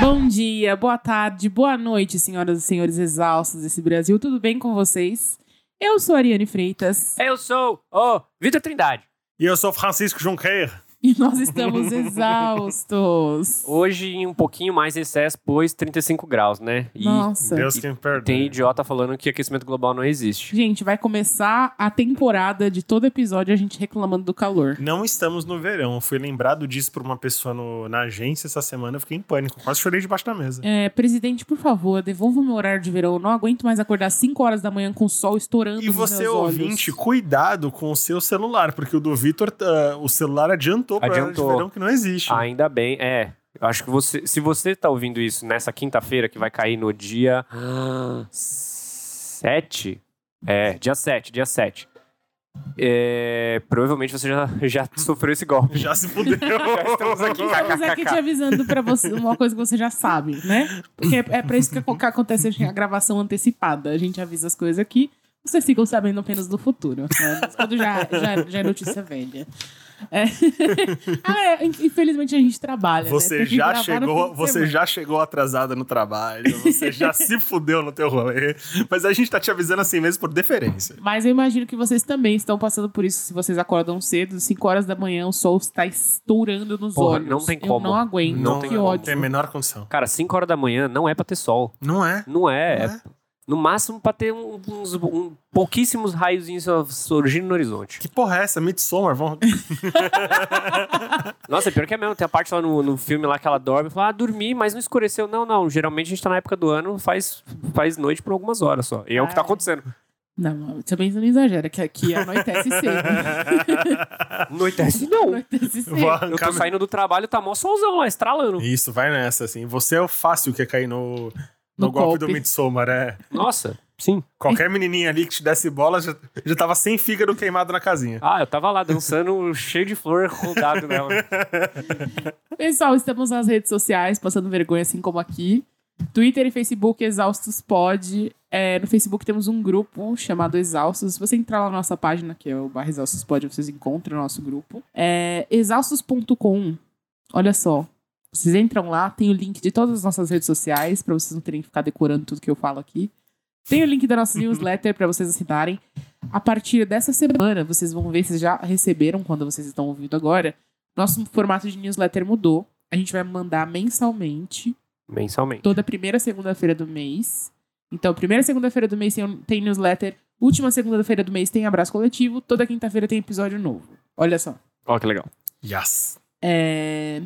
Bom dia, boa tarde, boa noite, senhoras e senhores exaustos desse Brasil. Tudo bem com vocês? Eu sou a Ariane Freitas Eu sou o Vitor Trindade. E eu sou Francisco Junqueira. e nós estamos exaustos. Hoje em um pouquinho mais em excesso, pois 35 graus, né? E Nossa. Deus que me perdoe. tem idiota falando que aquecimento global não existe. Gente, vai começar a temporada de todo episódio a gente reclamando do calor. Não estamos no verão. Eu fui lembrado disso por uma pessoa no- na agência essa semana. Eu fiquei em pânico. Quase chorei debaixo da mesa. É, presidente, por favor, devolva o meu horário de verão. Eu não aguento mais acordar às 5 horas da manhã com o sol estourando E nos você, meus ouvinte, olhos. cuidado com o seu celular, porque o do Vitor, ah, o celular adiantou para de Adiantou. verão que não existe. Ainda bem, é. Eu acho que você, se você tá ouvindo isso nessa quinta-feira, que vai cair no dia 7, é, dia 7, dia 7. É, provavelmente você já, já sofreu esse golpe. Já se fudeu. Já estamos aqui. Estamos aqui te avisando pra você uma coisa que você já sabe, né? Porque é, é pra isso que, que acontece a gravação antecipada. A gente avisa as coisas aqui, vocês ficam sabendo apenas do futuro. né? Mas quando já, já, já é notícia velha. É. ah, é, infelizmente a gente trabalha. né? Você que já chegou, você já chegou atrasada no trabalho, você já se fudeu no teu rolê, mas a gente tá te avisando assim mesmo por deferência. Mas eu imagino que vocês também estão passando por isso. Se vocês acordam cedo, 5 horas da manhã, o sol está estourando nos Porra, olhos. não tem Eu como. não aguento. Não que tem ódio. tem a menor condição. Cara, 5 horas da manhã não é pra ter sol. Não é? Não é. Não é é? No máximo pra ter um- uns um- pouquíssimos raiozinhos surgindo no horizonte. Que porra é essa? Midsommar? Vamos... Nossa, é pior que é mesmo. Tem a parte lá no, no filme lá que ela dorme e fala, ah, dormi, mas não escureceu. Não, não. Geralmente a gente tá na época do ano, faz, faz noite por algumas horas só. E é o que tá Ah. acontecendo. Não, também não exagera, que aqui anoitece cedo. Anoitece não. anoitece cedo. Eu tô saindo do trabalho, tá mó solzão lá, estralando. Isso, vai nessa, assim. Você é o fácil que cair no, no, No golpe, golpe. do Midsommar, é. Nossa, sim. Qualquer menininha ali que te desse bola já, já tava sem fígado queimado na casinha. Ah, eu tava lá dançando cheio de flor rodado nela. Pessoal, estamos nas redes sociais, passando vergonha assim como aqui. Twitter e Facebook Exaustos Pod. É, no Facebook temos um grupo chamado Exaustos. Se você entrar lá na nossa página, que é o barra Exaustos Pod, vocês encontram o nosso grupo. É, exaustos.com. Olha só. Vocês entram lá, tem o link de todas as nossas redes sociais, pra vocês não terem que ficar decorando tudo que eu falo aqui. Tem o link da nossa newsletter pra vocês assinarem. A partir dessa semana, vocês vão ver, vocês já receberam quando vocês estão ouvindo agora. Nosso formato de newsletter mudou. A gente vai mandar mensalmente, Mensalmente. toda primeira segunda-feira do mês. Então, primeira segunda-feira do mês tem, tem newsletter, última segunda-feira do mês tem abraço coletivo, toda quinta-feira tem episódio novo. Olha só. Ó, que legal. Yes. É,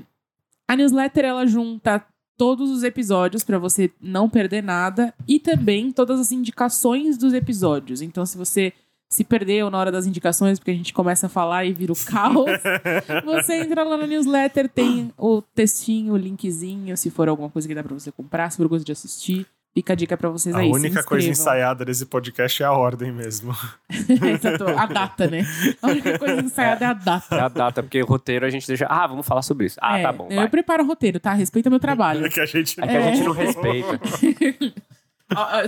A newsletter ela junta todos os episódios pra você não perder nada e também todas as indicações dos episódios. Então, se você se perdeu na hora das indicações, porque a gente começa a falar e vira o caos, você entra lá na newsletter, tem o textinho, o linkzinho, se for alguma coisa que dá pra você comprar, se for coisa de assistir. Fica a dica pra vocês A aí. se única coisa ensaiada desse podcast é a ordem mesmo. Exato, a data, né? A única coisa ensaiada é a data. É a data, porque o roteiro a gente deixa. Ah, vamos falar sobre isso. Ah, É, tá bom. Eu Vai. preparo o roteiro, tá? Respeita meu trabalho. É que a gente É que a gente não respeita. Ah,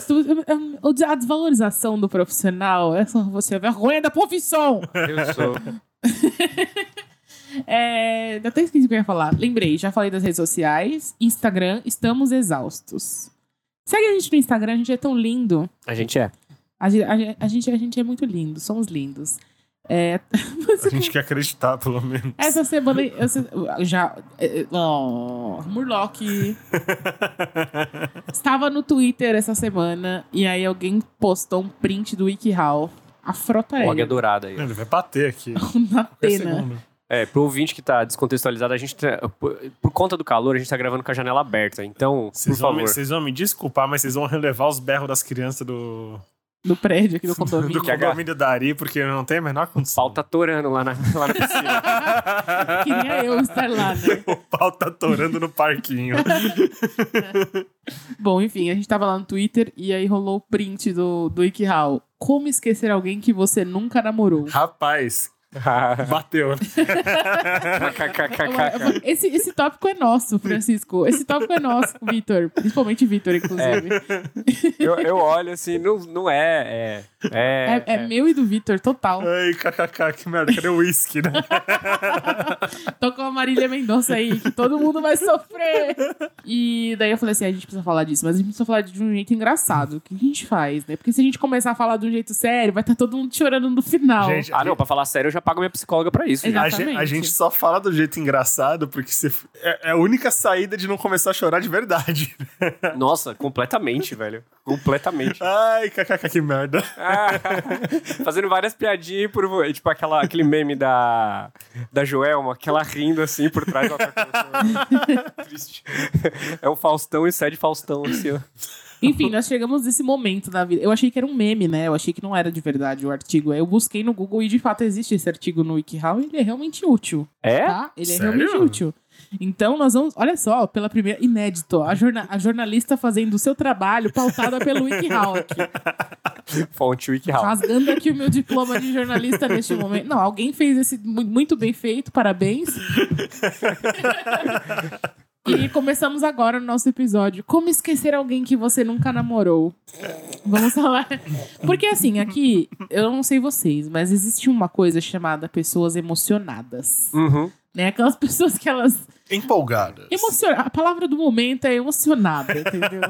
A desvalorização do profissional, essa você é a vergonha da profissão. Eu sou. É, até esqueci o que eu ia falar. Lembrei, já falei das redes sociais. Instagram, estamos exaustos. Segue a gente no Instagram, a gente é tão lindo. A gente é. A, ge- a ge- a gente, a gente é muito lindo, somos lindos. É, A gente quer acreditar, pelo menos. essa semana eu já. é, é, Oh, Murloc. Estava no Twitter essa semana e aí alguém postou um print do WikiHow. A frota O Águia aérea. Dourada aí. Ele vai bater aqui. Na pena. É, pro ouvinte que tá descontextualizado, a gente. tá- por, por conta do calor, a gente tá gravando com a janela aberta. Então, por Vocês vão, me, favor. vocês vão me desculpar, mas vocês vão relevar os berros das crianças do, Do prédio aqui do do condomínio. condomínio da Ari, porque não tem a menor O condição. pau tá torando lá na, lá na piscina. Queria eu estar lá, né? O pau tá torando no parquinho. Bom, enfim, a gente tava lá no Twitter e aí rolou o print do, do WikiHow. Como esquecer alguém que você nunca namorou? Rapaz, Bateu. Esse, esse tópico é nosso, Francisco. Esse tópico é nosso, Vitor. Principalmente Vitor, inclusive. eu, eu olho assim, não, não é. É, é, É, é meu e do Vitor, total. Ai, kkk, que merda. Cadê o uísque, né? Tocou a Marília Mendonça aí, que todo mundo vai sofrer. E daí eu falei assim: a gente precisa falar disso, mas a gente precisa falar de um jeito engraçado. O que a gente faz, né? Porque se a gente começar a falar de um jeito sério, vai estar todo mundo chorando no final. Gente, Ah, não, pra falar sério, eu já pago minha psicóloga pra isso. A gente, a gente só fala do jeito engraçado porque se- é, é a única saída de não começar a chorar de verdade. Nossa, completamente, velho. Completamente. Ai, kkk, que merda. Ah, fazendo várias piadinhas por. Tipo aquela, aquele meme da, da Joelma, que ela rindo assim por trás da outra coisa. Triste. É o Faustão e sede Faustão, assim, ó. Enfim, nós chegamos nesse momento da vida. Eu achei que era um meme, né? Eu achei que não era de verdade o artigo. Aí Eu busquei no Google e de fato existe esse artigo no WikiHow e ele é realmente útil. É? Tá? Ele é Sério? realmente útil. Então, nós vamos. Olha só, pela primeira. Inédito. A, jorna- a jornalista fazendo o seu trabalho pautada pelo WikiHow aqui. Fonte WikiHow. Rasgando aqui o meu diploma de jornalista neste momento. Não, alguém fez esse mu- muito bem feito, parabéns. e começamos agora o nosso episódio. Como esquecer alguém que você nunca namorou? Vamos falar. Porque assim, aqui, eu não sei vocês, mas existe uma coisa chamada pessoas emocionadas. Uhum. Né? Aquelas pessoas que elas Empolgadas. Emociona... A palavra do momento é emocionada, entendeu?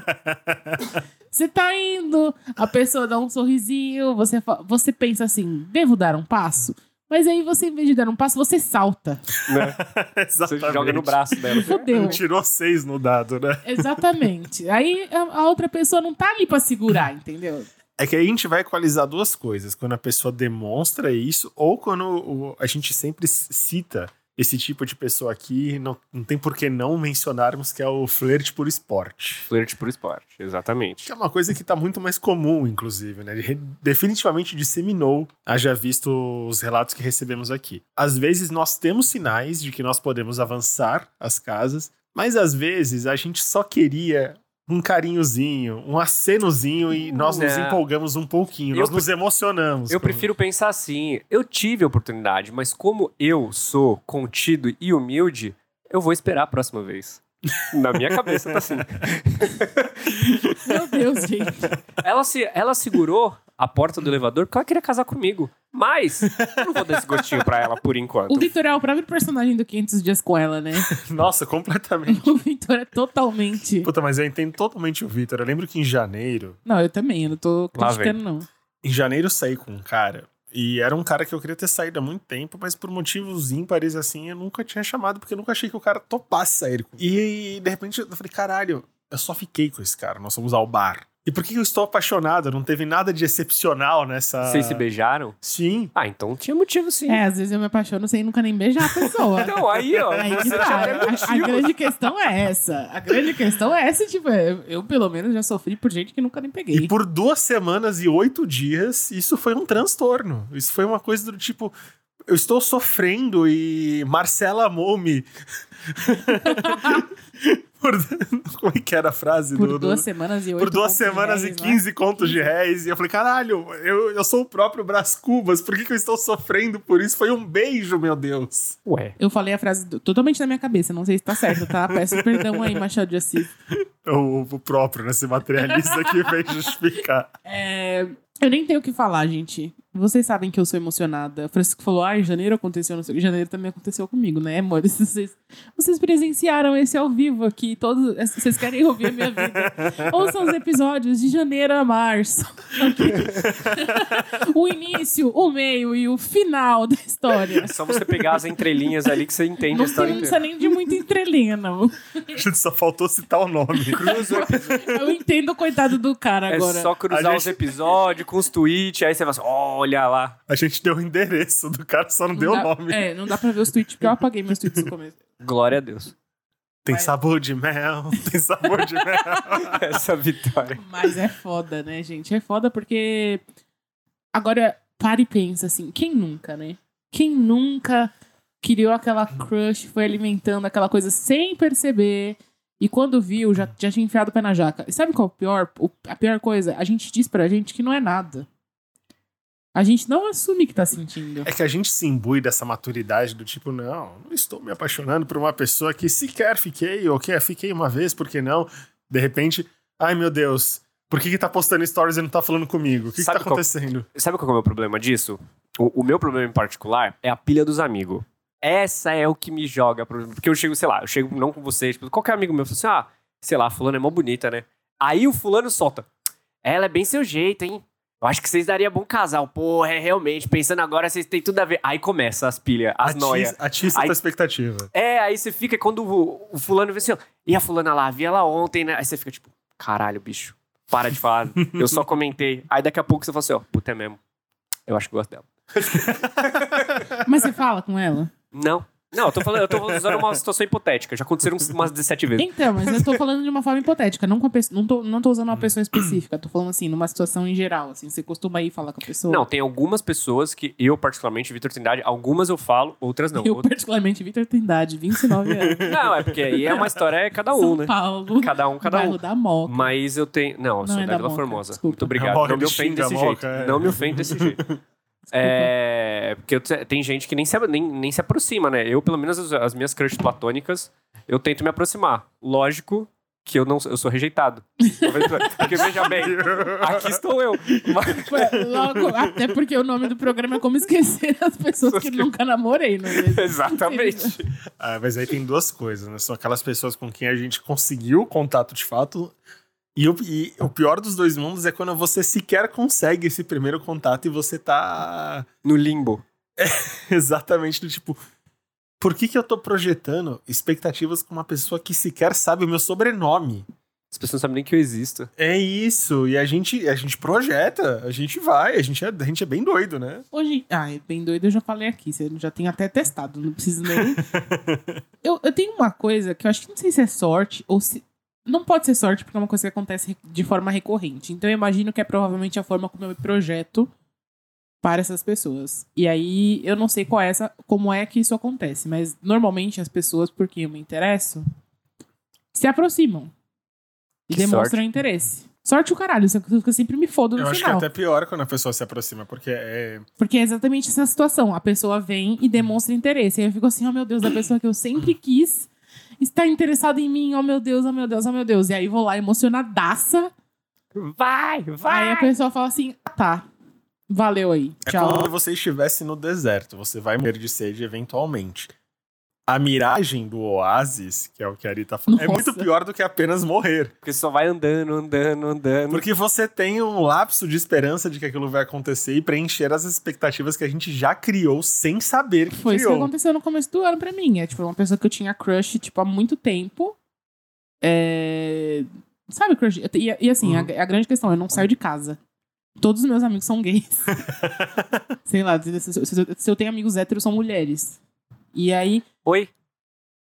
você tá indo, a pessoa dá um sorrisinho, você, fa- você pensa assim, devo dar um passo? Mas aí você, em vez de dar um passo, você salta. Né? Você Exatamente. joga no braço dela. Fudeu. Tirou seis no dado, né? Exatamente. Aí a, a outra pessoa não tá ali pra segurar, entendeu? É que aí a gente vai equalizar duas coisas. Quando a pessoa demonstra isso, ou quando o- a gente sempre cita esse tipo de pessoa aqui, não, não tem por que não mencionarmos que é o flerte por esporte. Flerte por esporte, exatamente. Que é uma coisa que tá muito mais comum, inclusive, né? Ele definitivamente disseminou, haja visto os relatos que recebemos aqui. Às vezes nós temos sinais de que nós podemos avançar as casas, mas às vezes a gente só queria um carinhozinho, um acenozinho e nós nos empolgamos um pouquinho, Eu nós pre- nos emocionamos. Eu com- prefiro pensar assim: eu tive a oportunidade, mas como eu sou contido e humilde, eu vou esperar a próxima vez. Na minha cabeça tá assim. Meu Deus, gente. Ela, se, ela segurou a porta do elevador porque ela queria casar comigo. Mas eu não vou dar esse gostinho pra ela por enquanto. O Vitor é o próprio personagem do 500 Dias com ela, né? Nossa, completamente. O Vitor é totalmente. Puta, mas eu entendo totalmente o Vitor. Eu lembro que em janeiro, Não, eu também, eu não tô criticando, não. em janeiro eu saí com um cara. E era um cara que eu queria ter saído há muito tempo, mas por motivos ímpares assim, eu nunca tinha chamado, porque eu nunca achei que o cara topasse sair. com- E de repente eu falei, caralho, eu só fiquei com esse cara, nós fomos ao bar. E por que eu estou apaixonado? Não teve nada de excepcional nessa. Vocês se beijaram? Sim. Ah, então tinha motivo sim. É, às vezes eu me apaixono sem nunca nem beijar a pessoa. Então, aí, ó, Aí você tá. A, a grande questão é essa. A grande questão é essa, tipo, eu, eu, pelo menos já sofri por gente que nunca nem peguei. E por duas semanas e oito dias, isso foi um transtorno. Isso foi uma coisa do tipo. Eu estou sofrendo e Marcela amou-me. Por- Como é que era a frase Por do. do- duas semanas e oito por duas semanas réis, e não é? 15 contos de réis. E eu falei, caralho, eu, eu sou o próprio Brás Cubas, por que, que eu estou sofrendo por isso? Foi um beijo, meu Deus. Ué. Eu falei a frase do- totalmente na minha cabeça, não sei se tá certo, tá? Peço perdão aí, Machado de Assis. O, o próprio, né? Se materialista aqui vem justificar. É, eu nem tenho o que falar, gente. Vocês sabem que eu sou emocionada. O Francisco falou, ah, em janeiro aconteceu, não sei o que. Em janeiro também aconteceu comigo, né, amores? Vocês, vocês presenciaram esse ao vivo aqui. Todos, vocês querem ouvir a minha vida. Ouçam os episódios de janeiro a março. o início, o meio e o final da história. É só você pegar as entrelinhas ali que você entende Não a história precisa inteira. nem de muita estrelinha, não. A gente só faltou citar o nome. Cruza. Eu entendo o coitado do cara É agora. só cruzar gente- os episódios com os tweets, aí você vai assim, olha lá. A gente deu o endereço do cara, só não, Não deu dá- o nome. É, não dá pra ver os tweets, porque eu apaguei meus tweets no começo. Glória a Deus. Tem Mas- sabor de mel, tem sabor de mel. Essa vitória. Mas é foda, né, gente? É foda porque. Agora, para e pensa assim: quem nunca, né? Quem nunca criou aquela crush, foi alimentando aquela coisa sem perceber. E quando viu, já, já tinha enfiado o pé na jaca. E sabe qual é o pior? O- a pior coisa? A gente diz pra gente que não é nada. A gente não assume que tá sentindo. É que a gente se imbui dessa maturidade do tipo, não, não estou me apaixonando por uma pessoa que sequer fiquei, ou que fiquei uma vez, por que não? De repente, ai meu Deus, por que, que tá postando stories e não tá falando comigo? O que, que tá qual- acontecendo? Sabe qual é o meu problema disso? O, o meu problema em particular é a pilha dos amigos. Essa é o que me joga. pro- Porque eu chego, sei lá, eu chego não com vocês, tipo, qualquer amigo meu fala assim, ah, sei lá, fulano é mó bonita, né? Aí o fulano solta. Ela é bem seu jeito, hein? Eu acho que vocês dariam bom casal. Porra, é realmente. Pensando agora, vocês têm tudo a ver. Aí começa as pilhas, as noias. Atiça, a Aí- tua expectativa. É, aí você fica, quando o, o fulano vê assim, ó, e a fulana lá, vi ela ontem, né? Aí você fica tipo, caralho, bicho, para de falar, eu só comentei. Aí daqui a pouco você fala assim, ó, puta é mesmo, eu acho que gosto dela. Mas você fala com ela? Não, não, eu tô falando, eu tô usando uma situação hipotética, já aconteceram umas 17 vezes. Então, mas eu tô falando de uma forma hipotética, não com não tô, não tô usando uma pessoa específica, tô falando assim, numa situação em geral, assim, você costuma ir falar com a pessoa? Não, tem algumas pessoas que eu, particularmente, Vitor Trindade, algumas eu falo, outras não. Eu, Outras- particularmente, Vitor Trindade, 29 anos. Não, é porque aí é uma história, é cada um, São né? Paulo, Cada um, cada um. da Moca. Mas eu tenho. Não, eu Não, sou é da da Vila Formosa. desculpa. Muito obrigado. A Moca Não me de ofende desse jeito. É. Não me ofende desse jeito. É. Porque tem gente que nem se, nem, nem se aproxima, né? Eu, pelo menos, as, as minhas crushes platônicas, eu tento me aproximar. Lógico que eu não eu sou rejeitado. Porque veja bem, aqui estou eu. Mas- Foi logo- até porque o nome do programa é como esquecer as pessoas que nunca namorei, não é? Exatamente. Ah, mas aí tem duas coisas, né? São aquelas pessoas com quem a gente conseguiu contato de fato. E o, e o pior dos dois mundos é quando você sequer consegue esse primeiro contato e você tá No limbo. exatamente do tipo. Por que, que eu tô projetando expectativas com uma pessoa que sequer sabe o meu sobrenome? As pessoas não sabem nem que eu existo. É isso. E a gente, a gente projeta, a gente vai, a gente é, a gente é bem doido, né? Hoje. Ai, bem doido, eu já falei aqui. Você já tem até testado, não precisa nem. eu, eu tenho uma coisa que eu acho que não sei se é sorte ou se. Não pode ser sorte, porque é uma coisa que acontece de forma recorrente. Então eu imagino que é provavelmente a forma como eu me projeto para essas pessoas. E aí eu não sei qual é essa, como é que isso acontece, mas normalmente as pessoas por quem eu me interesso se aproximam e Que demonstram interesse. Sorte o caralho, isso é que eu sempre me fodo no eu acho que final. é até pior quando a pessoa se aproxima, porque é. Porque é exatamente essa situação. A pessoa vem e demonstra interesse. Aí eu fico assim, oh meu Deus, a pessoa que eu sempre quis está interessada em mim, oh meu Deus, oh meu Deus, oh meu Deus. E aí vou lá emocionadaça. Vai, Aí a pessoa fala assim, ah, tá, valeu aí, É tchau. como se você estivesse no deserto, você vai morrer de sede eventualmente. A miragem do oásis, que é o que a Ari tá falando, é Nossa. muito pior do que apenas morrer. Porque você só vai andando, andando, andando. Porque você tem um lapso de esperança de que aquilo vai acontecer e preencher as expectativas que a gente já criou sem saber que Foi isso que aconteceu no começo do ano pra mim. É tipo uma pessoa que eu tinha crush, tipo, há muito tempo. É... Sabe, crush? E, e assim, Uhum. a, a grande questão, eu não saio de casa. Todos os meus amigos são gays. Sei lá, se, se- se- se eu tenho amigos héteros, são mulheres. E aí. Oi,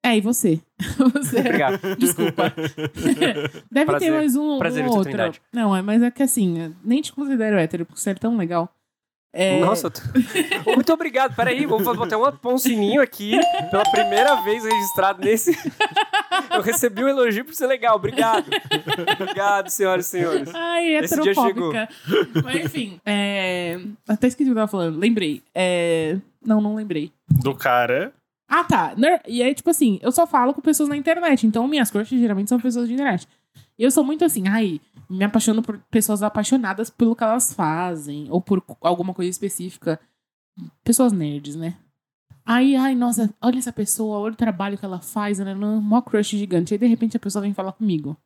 É, e você? você obrigado. Desculpa. Deve Prazer. ter mais um, Prazer, um outro. Não, é, mas é que assim, é, nem te considero hétero, porque você é tão legal. É, Nossa, tô... Muito obrigado. Peraí, fazer- botar pôr um sininho aqui pela primeira vez registrado nesse. Eu recebi um elogio por ser legal. Obrigado. Obrigado, senhoras e senhores. Ai, Esse dia heterofóbica. Mas enfim, é... até esqueci o que eu tava falando. Lembrei. É... Não, não lembrei. Do cara. Ah, tá. E aí, tipo assim, eu só falo com pessoas na internet. Então, minhas crushes geralmente são pessoas de internet. E eu sou muito assim, ai, me apaixono por pessoas apaixonadas pelo que elas fazem. Ou por alguma coisa específica. Pessoas nerds, né? Aí, ai, nossa, olha essa pessoa, olha o trabalho que ela faz, né? Mó crush gigante. Aí, de repente, a pessoa vem falar comigo.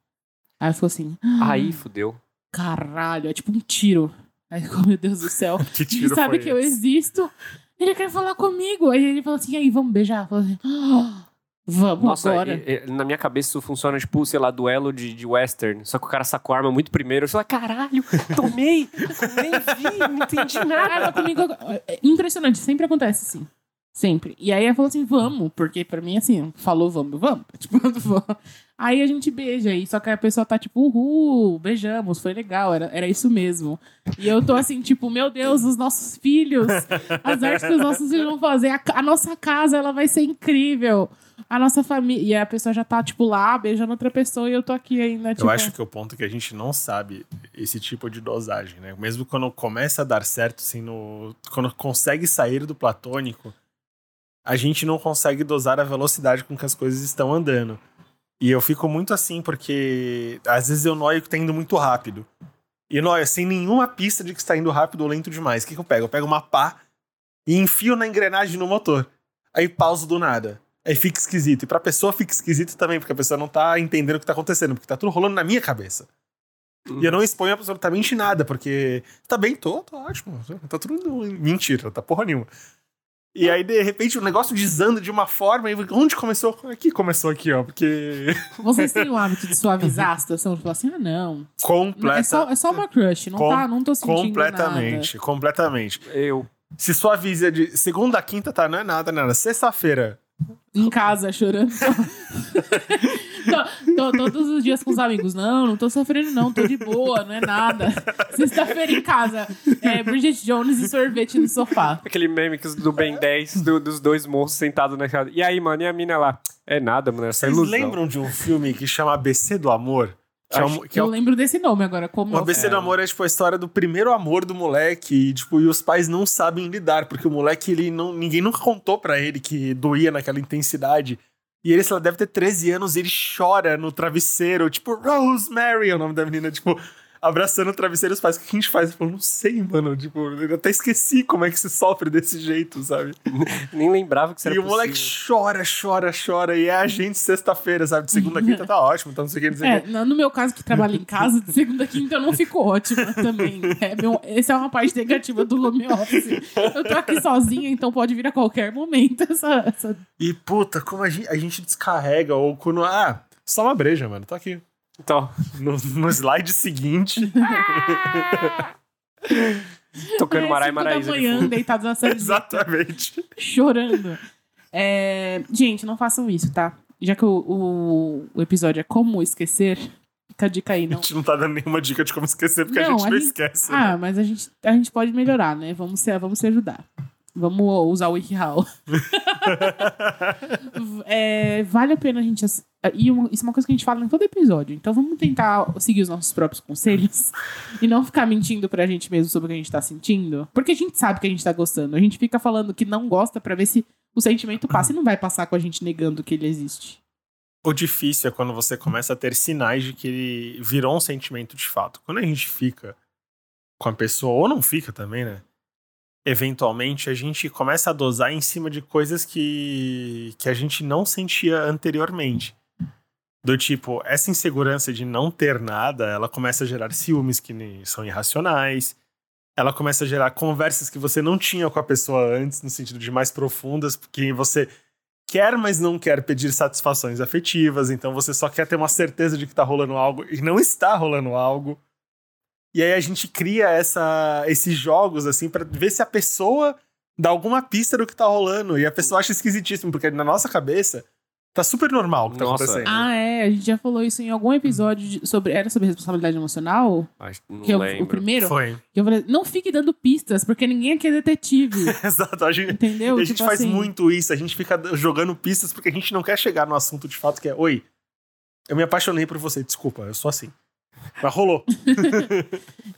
Aí eu fico assim, Aí, fudeu. caralho, é tipo um tiro. Aí, oh, meu Deus do céu. Que Ele tiro sabe foi que eu esse? existo. Ele quer falar comigo. Aí ele fala assim: e aí, vamos beijar? Eu assim, "Ah, vamos Nossa, agora. e- e- na minha cabeça isso funciona tipo, sei lá, duelo de, de western. Só que o cara sacou a arma muito primeiro. Eu falo, caralho, tomei, nem vi, não entendi nada. mas comigo. é Impressionante, sempre acontece assim. Sempre. E aí ela falou assim, vamos, porque pra mim, assim, falou vamos, vamos. Tipo, vamos. Aí a gente beija, e só que a pessoa tá tipo, uhul, beijamos, foi legal, era, era isso mesmo. E eu tô assim, tipo, meu Deus, os nossos filhos, as artes que os nossos filhos vão fazer, a, a nossa casa, ela vai ser incrível. A nossa família. E a pessoa já tá, tipo, lá, beijando outra pessoa, e eu tô aqui ainda, tipo. Eu acho que o ponto é que a gente não sabe esse tipo de dosagem, né? Mesmo quando começa a dar certo, assim, no... quando consegue sair do platônico, a gente não consegue dosar a velocidade com que as coisas estão andando. E eu fico muito assim, porque às vezes eu noio que tá indo muito rápido. E noio sem nenhuma pista de que está indo rápido ou lento demais. O que, que eu pego? Eu pego uma pá e enfio na engrenagem no motor. Aí pauso do nada. Aí fica esquisito. E pra pessoa fica esquisito também, porque a pessoa não tá entendendo o que tá acontecendo, porque tá tudo rolando na minha cabeça. E eu não exponho absolutamente nada, porque tá bem, tô, tô ótimo. Tá tudo mentira, tá porra nenhuma. E aí, de repente, o negócio desanda de uma forma. E onde começou? Aqui começou aqui, ó. Porque. Vocês têm o hábito de suavizar a situação? De falar assim, ah, não. Completa... É, só, é só uma crush, não, Com- tá, não tô sentindo completamente, completamente. Eu. Se sua visa de segunda a quinta, tá, não é nada, nada. Sexta-feira. nada. Em casa, chorando. Tô- todos os dias com os amigos. Não, não tô sofrendo, não. Tô de boa, não é nada. Sexta-feira em casa. É, Bridget Jones e sorvete no sofá. Aquele meme do Ben 10, do- dos dois monstros sentados na casa. E aí, mano, e a mina lá? É nada, mano, essa Vocês ilusão. lembram de um filme que chama ABC do Amor? Que é, um, que é Eu um- lembro desse nome agora. Como o ABC do Amor é tipo a história do primeiro amor do moleque e, tipo, e os pais não sabem lidar, porque o moleque, ele não, ninguém nunca contou pra ele que doía naquela intensidade. E ele, sei lá, deve ter 13 anos e ele chora no travesseiro, tipo, Rosemary é o nome da menina, tipo, abraçando o travesseiro, os pais, o que a gente faz? Eu falo, não sei, mano, tipo, eu até esqueci como é que se sofre desse jeito, sabe? Nem lembrava que isso E era o moleque possível. chora, chora, chora, e é a gente sexta-feira, sabe? De segunda a quinta tá ótimo, então não sei o que, não sei o É, que. no meu caso, que trabalho em casa, de segunda a quinta eu não fico ótima também. É, meu, essa é uma parte negativa do home office. Eu tô aqui sozinha, então pode vir a qualquer momento essa. essa... E puta, como a gente, a gente descarrega, ou quando. Ah, só uma breja, mano, tô aqui. Então, No, no slide seguinte. tocando é, Marai cinco da Maraísa de manhã, fundo. deitados na sala, Exatamente. chorando. É, gente, não façam isso, tá? Já que o, o, o episódio é como esquecer, fica a dica aí, A não. gente não tá dando nenhuma dica de como esquecer, porque a Não, gente a não gente- esquece. Ah, mas a gente, a gente pode melhorar, né? Vamos se, vamos se ajudar. Vamos usar o WikiHow. É, vale a pena a gente. E uma- isso é uma coisa que a gente fala em todo episódio. Então vamos tentar seguir os nossos próprios conselhos e não ficar mentindo pra gente mesmo sobre o que a gente tá sentindo. Porque a gente sabe que a gente tá gostando. A gente fica falando que não gosta pra ver se o sentimento passa e não vai passar com a gente negando que ele existe. O difícil é quando você começa a ter sinais de que ele virou um sentimento de fato. Quando a gente fica com a pessoa, ou não fica também, né? Eventualmente a gente começa a dosar em cima de coisas que, que a gente não sentia anteriormente. Do tipo, essa insegurança de não ter nada, ela começa a gerar ciúmes que são irracionais. Ela começa a gerar conversas que você não tinha com a pessoa antes, no sentido de mais profundas, porque você quer, mas não quer pedir satisfações afetivas, então você só quer ter uma certeza de que tá rolando algo e não está rolando algo. E aí a gente cria essa, esses jogos assim pra ver se a pessoa dá alguma pista do que tá rolando e a pessoa acha esquisitíssimo, porque na nossa cabeça tá super normal o que tá Nossa. acontecendo. Ah, é. A gente já falou isso em algum episódio de- sobre. Era sobre responsabilidade emocional? Acho que não Que é o- lembro. o primeiro? Foi. Que eu falei, não fique dando pistas, porque ninguém aqui é detetive. Exato. A gente, Entendeu? e a gente Tipo faz assim, muito isso, a gente fica jogando pistas porque a gente não quer chegar no assunto de fato que é: Oi, eu me apaixonei por você, desculpa, eu sou assim. Mas rolou.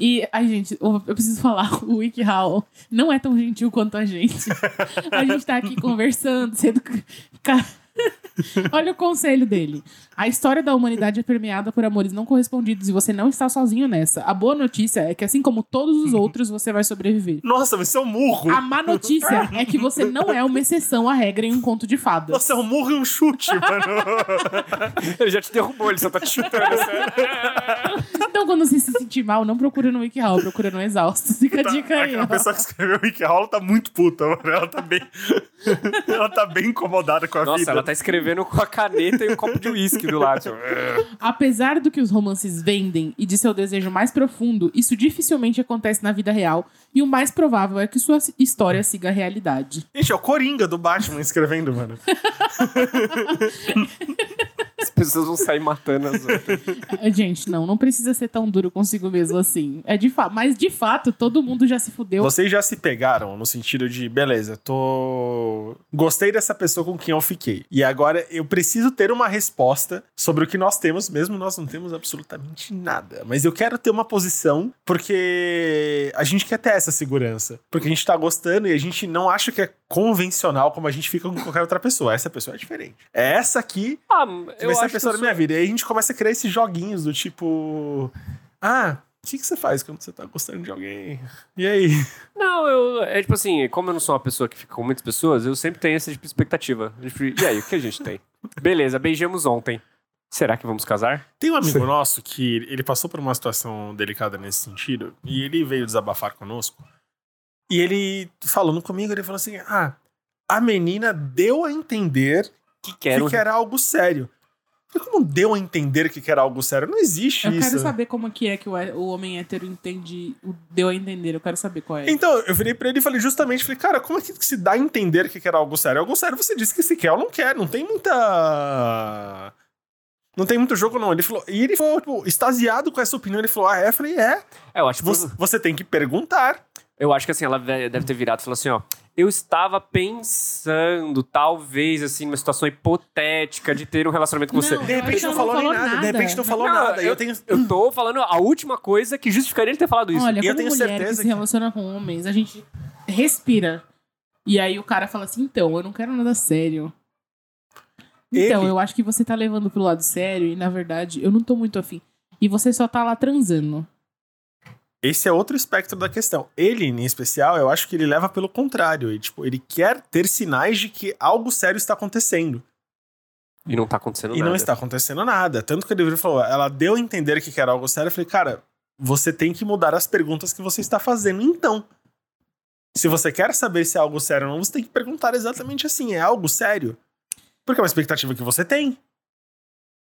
E, ai, gente, eu preciso falar, o WikiHow não é tão gentil quanto a gente. A gente tá aqui conversando, sendo. Olha o conselho dele. A história da humanidade é permeada por amores não correspondidos e você não está sozinho nessa. A boa notícia é que, assim como todos os outros, você vai sobreviver. Nossa, você é um murro. A má notícia é que você não é uma exceção à regra em um conto de fadas. Nossa, é um murro e um chute, mano. Ele já te derrubou, ele só tá te chutando. Então, quando você se sentir mal, não procura no WikiHow, procura no Exaustos. Fica a dica aí. a, ó. a pessoa que escreveu o Wiki Hall tá muito puta, mano. Ela tá bem. ela tá bem incomodada com a Nossa, vida. Ela tá escrevendo com a caneta e um copo de uísque do lado. tipo, Apesar do que os romances vendem e de seu desejo mais profundo, isso dificilmente acontece na vida real e o mais provável é que sua história siga a realidade. Gente, é o Coringa do Batman escrevendo, mano. As pessoas vão sair matando as outras. Gente, não, não precisa ser tão duro consigo mesmo assim. É de fato, mas de fato, todo mundo já se fudeu. Vocês já se pegaram no sentido de, beleza, tô. Gostei dessa pessoa com quem eu fiquei. E agora eu preciso ter uma resposta sobre o que nós temos, mesmo nós não temos absolutamente nada. Mas eu quero ter uma posição porque a gente quer ter essa segurança. Porque a gente tá gostando e a gente não acha que é convencional como a gente fica com qualquer outra pessoa. Essa pessoa é diferente. É essa aqui Ah, vai ser a pessoa da minha vida. E aí a gente começa a criar esses joguinhos do tipo. Ah, o que, que você faz quando você tá gostando de alguém? E aí? Não, eu. É tipo assim, como eu não sou uma pessoa que fica com muitas pessoas, eu sempre tenho essa tipo, expectativa. Tipo, E aí, o que a gente tem? Beleza, beijamos ontem. Será que vamos casar? Tem um amigo nosso que ele passou por uma situação delicada nesse sentido e ele veio desabafar conosco. E ele falando comigo, ele falou assim: Ah, a menina deu a entender Que que, quero. que era algo sério. Eu falei, Como deu a entender que era algo sério? Não existe Eu isso. quero saber como que é que o, o homem hétero entende, o- deu a entender. Eu quero saber qual é. Então, eu virei pra ele e falei justamente, falei, cara, como é que se dá a entender que que era algo sério? Algo sério você disse que se quer ou não quer, não tem muita... Não tem muito jogo, não. Ele falou, e ele falou, tipo, extasiado com essa opinião, ele falou, ah, é? Eu falei, é, É, eu acho que você, você tem que perguntar. Eu acho que assim, ela ve- deve ter virado e falou assim, ó. Eu estava pensando, talvez, assim, numa situação hipotética de ter um relacionamento com você. Não, De eu repente não falou nada, falou de repente não nada. falou Não, nada. Eu, eu- tenho... Eu tô falando a última coisa que justificaria ele ter falado isso. Olha, E eu tenho mulher certeza que se relaciona com homens, a gente respira. E aí o cara fala assim, então, eu não quero nada sério. Então, Ele- eu acho que você tá levando pro lado sério e, na verdade, eu não tô muito afim. E você só tá lá transando. Esse é outro espectro da questão. Ele, em especial, eu acho que ele leva pelo contrário. Ele, tipo, ele quer ter sinais de que algo sério está acontecendo. E não tá acontecendo E nada. não está acontecendo nada. Tanto que ele falou, ela deu a entender que era algo sério. Eu falei, cara, você tem que mudar as perguntas que você está fazendo então. Se você quer saber se é algo sério ou não, você tem que perguntar exatamente assim: é algo sério? Porque é uma expectativa que você tem.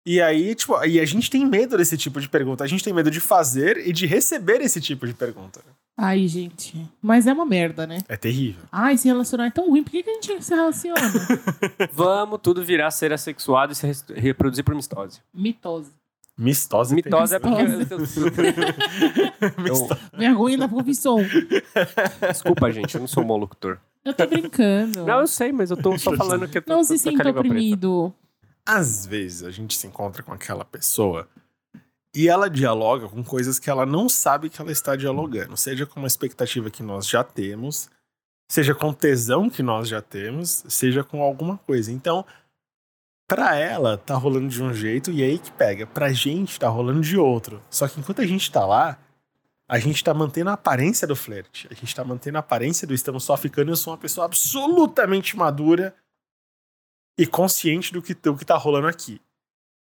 E aí, tipo, e a gente tem medo desse tipo de pergunta. A gente tem medo de fazer e de receber esse tipo de pergunta. Ai, gente. Mas é uma merda, né? É terrível. Ai, se relacionar é tão ruim. Por que, que a gente se relaciona? Vamos tudo virar ser assexuado e se reproduzir por mistose. Mitose. Mistose. Mitose é porque. Mistose. Vergonha da profissão. Desculpa, gente, eu não sou um locutor. Eu tô brincando. Não, eu sei, mas eu tô só falando que eu tô, Não tô- se tô com a sinta língua preta. oprimido. Às vezes a gente se encontra com aquela pessoa e ela dialoga com coisas que ela não sabe que ela está dialogando, seja com uma expectativa que nós já temos, seja com tesão que nós já temos, seja com alguma coisa. Então, pra ela tá rolando de um jeito e aí que pega, pra gente tá rolando de outro. Só que enquanto a gente tá lá, a gente tá mantendo a aparência do flerte, a gente tá mantendo a aparência do estamos só ficando, eu sou uma pessoa absolutamente madura e consciente do que, do que tá rolando aqui.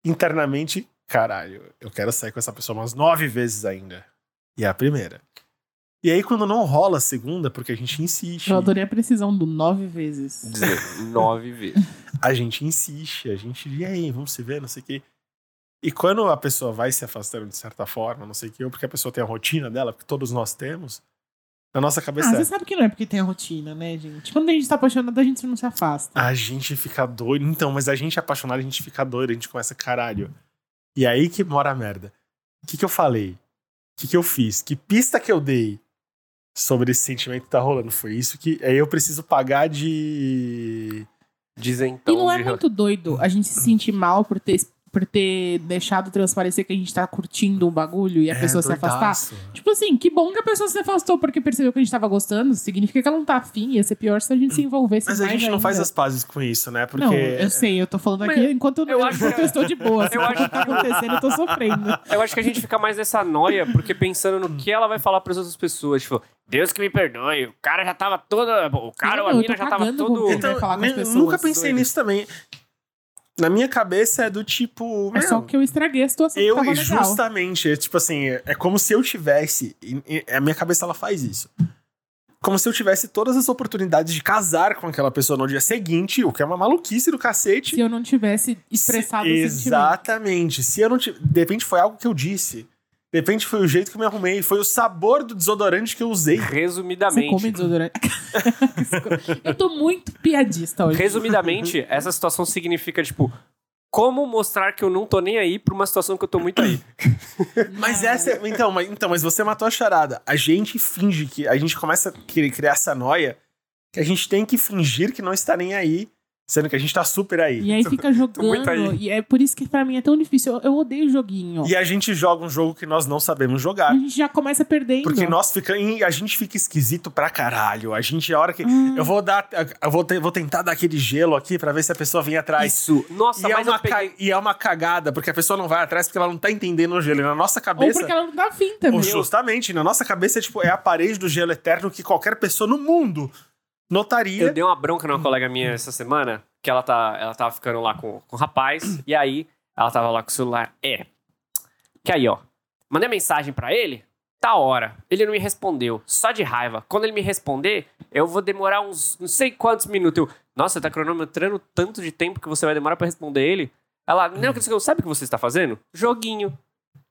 Internamente, caralho, eu quero sair com essa pessoa umas nove vezes ainda. E é a primeira. E aí, quando não rola a segunda, porque a gente insiste, Eu adorei a precisão do nove vezes. Dizer, nove vezes. a gente insiste, a gente, e aí, vamos se ver, não sei o quê. E quando a pessoa vai se afastando de certa forma, não sei o quê, ou porque a pessoa tem a rotina dela, porque todos nós temos, na nossa Ah, cabeça você é, sabe que não é porque tem a rotina, né, gente? Quando a gente tá apaixonado, a gente não se afasta. a gente fica doido. Então, mas a gente é apaixonado, a gente fica doido, a gente começa, caralho. E aí que mora a merda. O que, que eu falei? O que, que eu fiz? Que pista que eu dei sobre esse sentimento que tá rolando? Foi isso que. Aí eu preciso pagar de. Dizem então. e não é de- muito doido a gente se sentir mal por ter, por ter deixado transparecer que a gente tá curtindo um bagulho e a É, pessoa se afastar? Tipo assim, que bom que a pessoa se afastou porque percebeu que a gente tava gostando. Significa que ela não tá afim. Ia ser pior se a gente se envolvesse Mas a gente não faz ainda. as pazes com isso, né? Porque. Não, eu sei, eu tô falando aqui Mas enquanto, eu, eu acho enquanto que- eu estou de boa. Eu o acho- que tá acontecendo, eu tô sofrendo. Eu acho que a gente fica mais nessa noia, porque pensando no que ela vai falar pras outras pessoas. Tipo, Deus que me perdoe, o cara já tava toda. O cara ou a mina já tava todo. o que vai falar com as nem- pessoas, nunca pensei doido. nisso também. Na minha cabeça é do tipo. É meu, só que eu estraguei a situação Eu, que justamente, é tipo assim, é como se eu tivesse. e- e A minha cabeça ela faz isso. como se eu tivesse todas as oportunidades de casar com aquela pessoa no dia seguinte, o que é uma maluquice do cacete. Se eu não tivesse expressado Se-. Exatamente. Se eu não tivesse. De repente foi algo que eu disse. De repente foi o jeito que eu me arrumei. Foi o sabor do desodorante que eu usei. Você Resumidamente. come desodorante. eu tô muito piadista hoje. Resumidamente, essa situação significa, tipo, como mostrar que eu não tô nem aí pra uma situação que eu tô muito aí. Mas essa. é- Então mas, então, mas você matou a charada. A gente finge que. A gente começa a cri- criar essa noia que a gente tem que fingir que não está nem aí, sendo que a gente tá super aí. E aí fica jogando. aí. E é por isso que pra mim é tão difícil. Eu, eu odeio joguinho. E a gente joga um jogo que nós não sabemos jogar. A gente já começa perdendo. Porque nós fica, a gente fica esquisito pra caralho. A gente, a hora que. Ah. Eu vou dar. Eu vou, te- vou tentar dar aquele gelo aqui pra ver se a pessoa vem atrás. Isso. Nossa, E é, mas uma eu peguei... ca- e é uma cagada, porque a pessoa não vai atrás porque ela não tá entendendo o gelo. E na nossa Ou cabeça. porque ela não dá fim também. Ou justamente, na nossa cabeça é tipo, é a parede do gelo eterno que qualquer pessoa no mundo notaria. Eu dei uma bronca numa colega minha essa semana, que ela, tá, ela tava ficando lá com, com rapaz, e aí ela tava lá com o celular. É. Que aí, ó. Mandei mensagem pra ele, tá hora. Ele não me respondeu, só de raiva. Quando ele me responder, eu vou demorar uns não sei quantos minutos. Eu, Nossa, tá cronometrando tanto de tempo que você vai demorar pra responder ele? Ela, não, que sabe o que você está fazendo? Joguinho.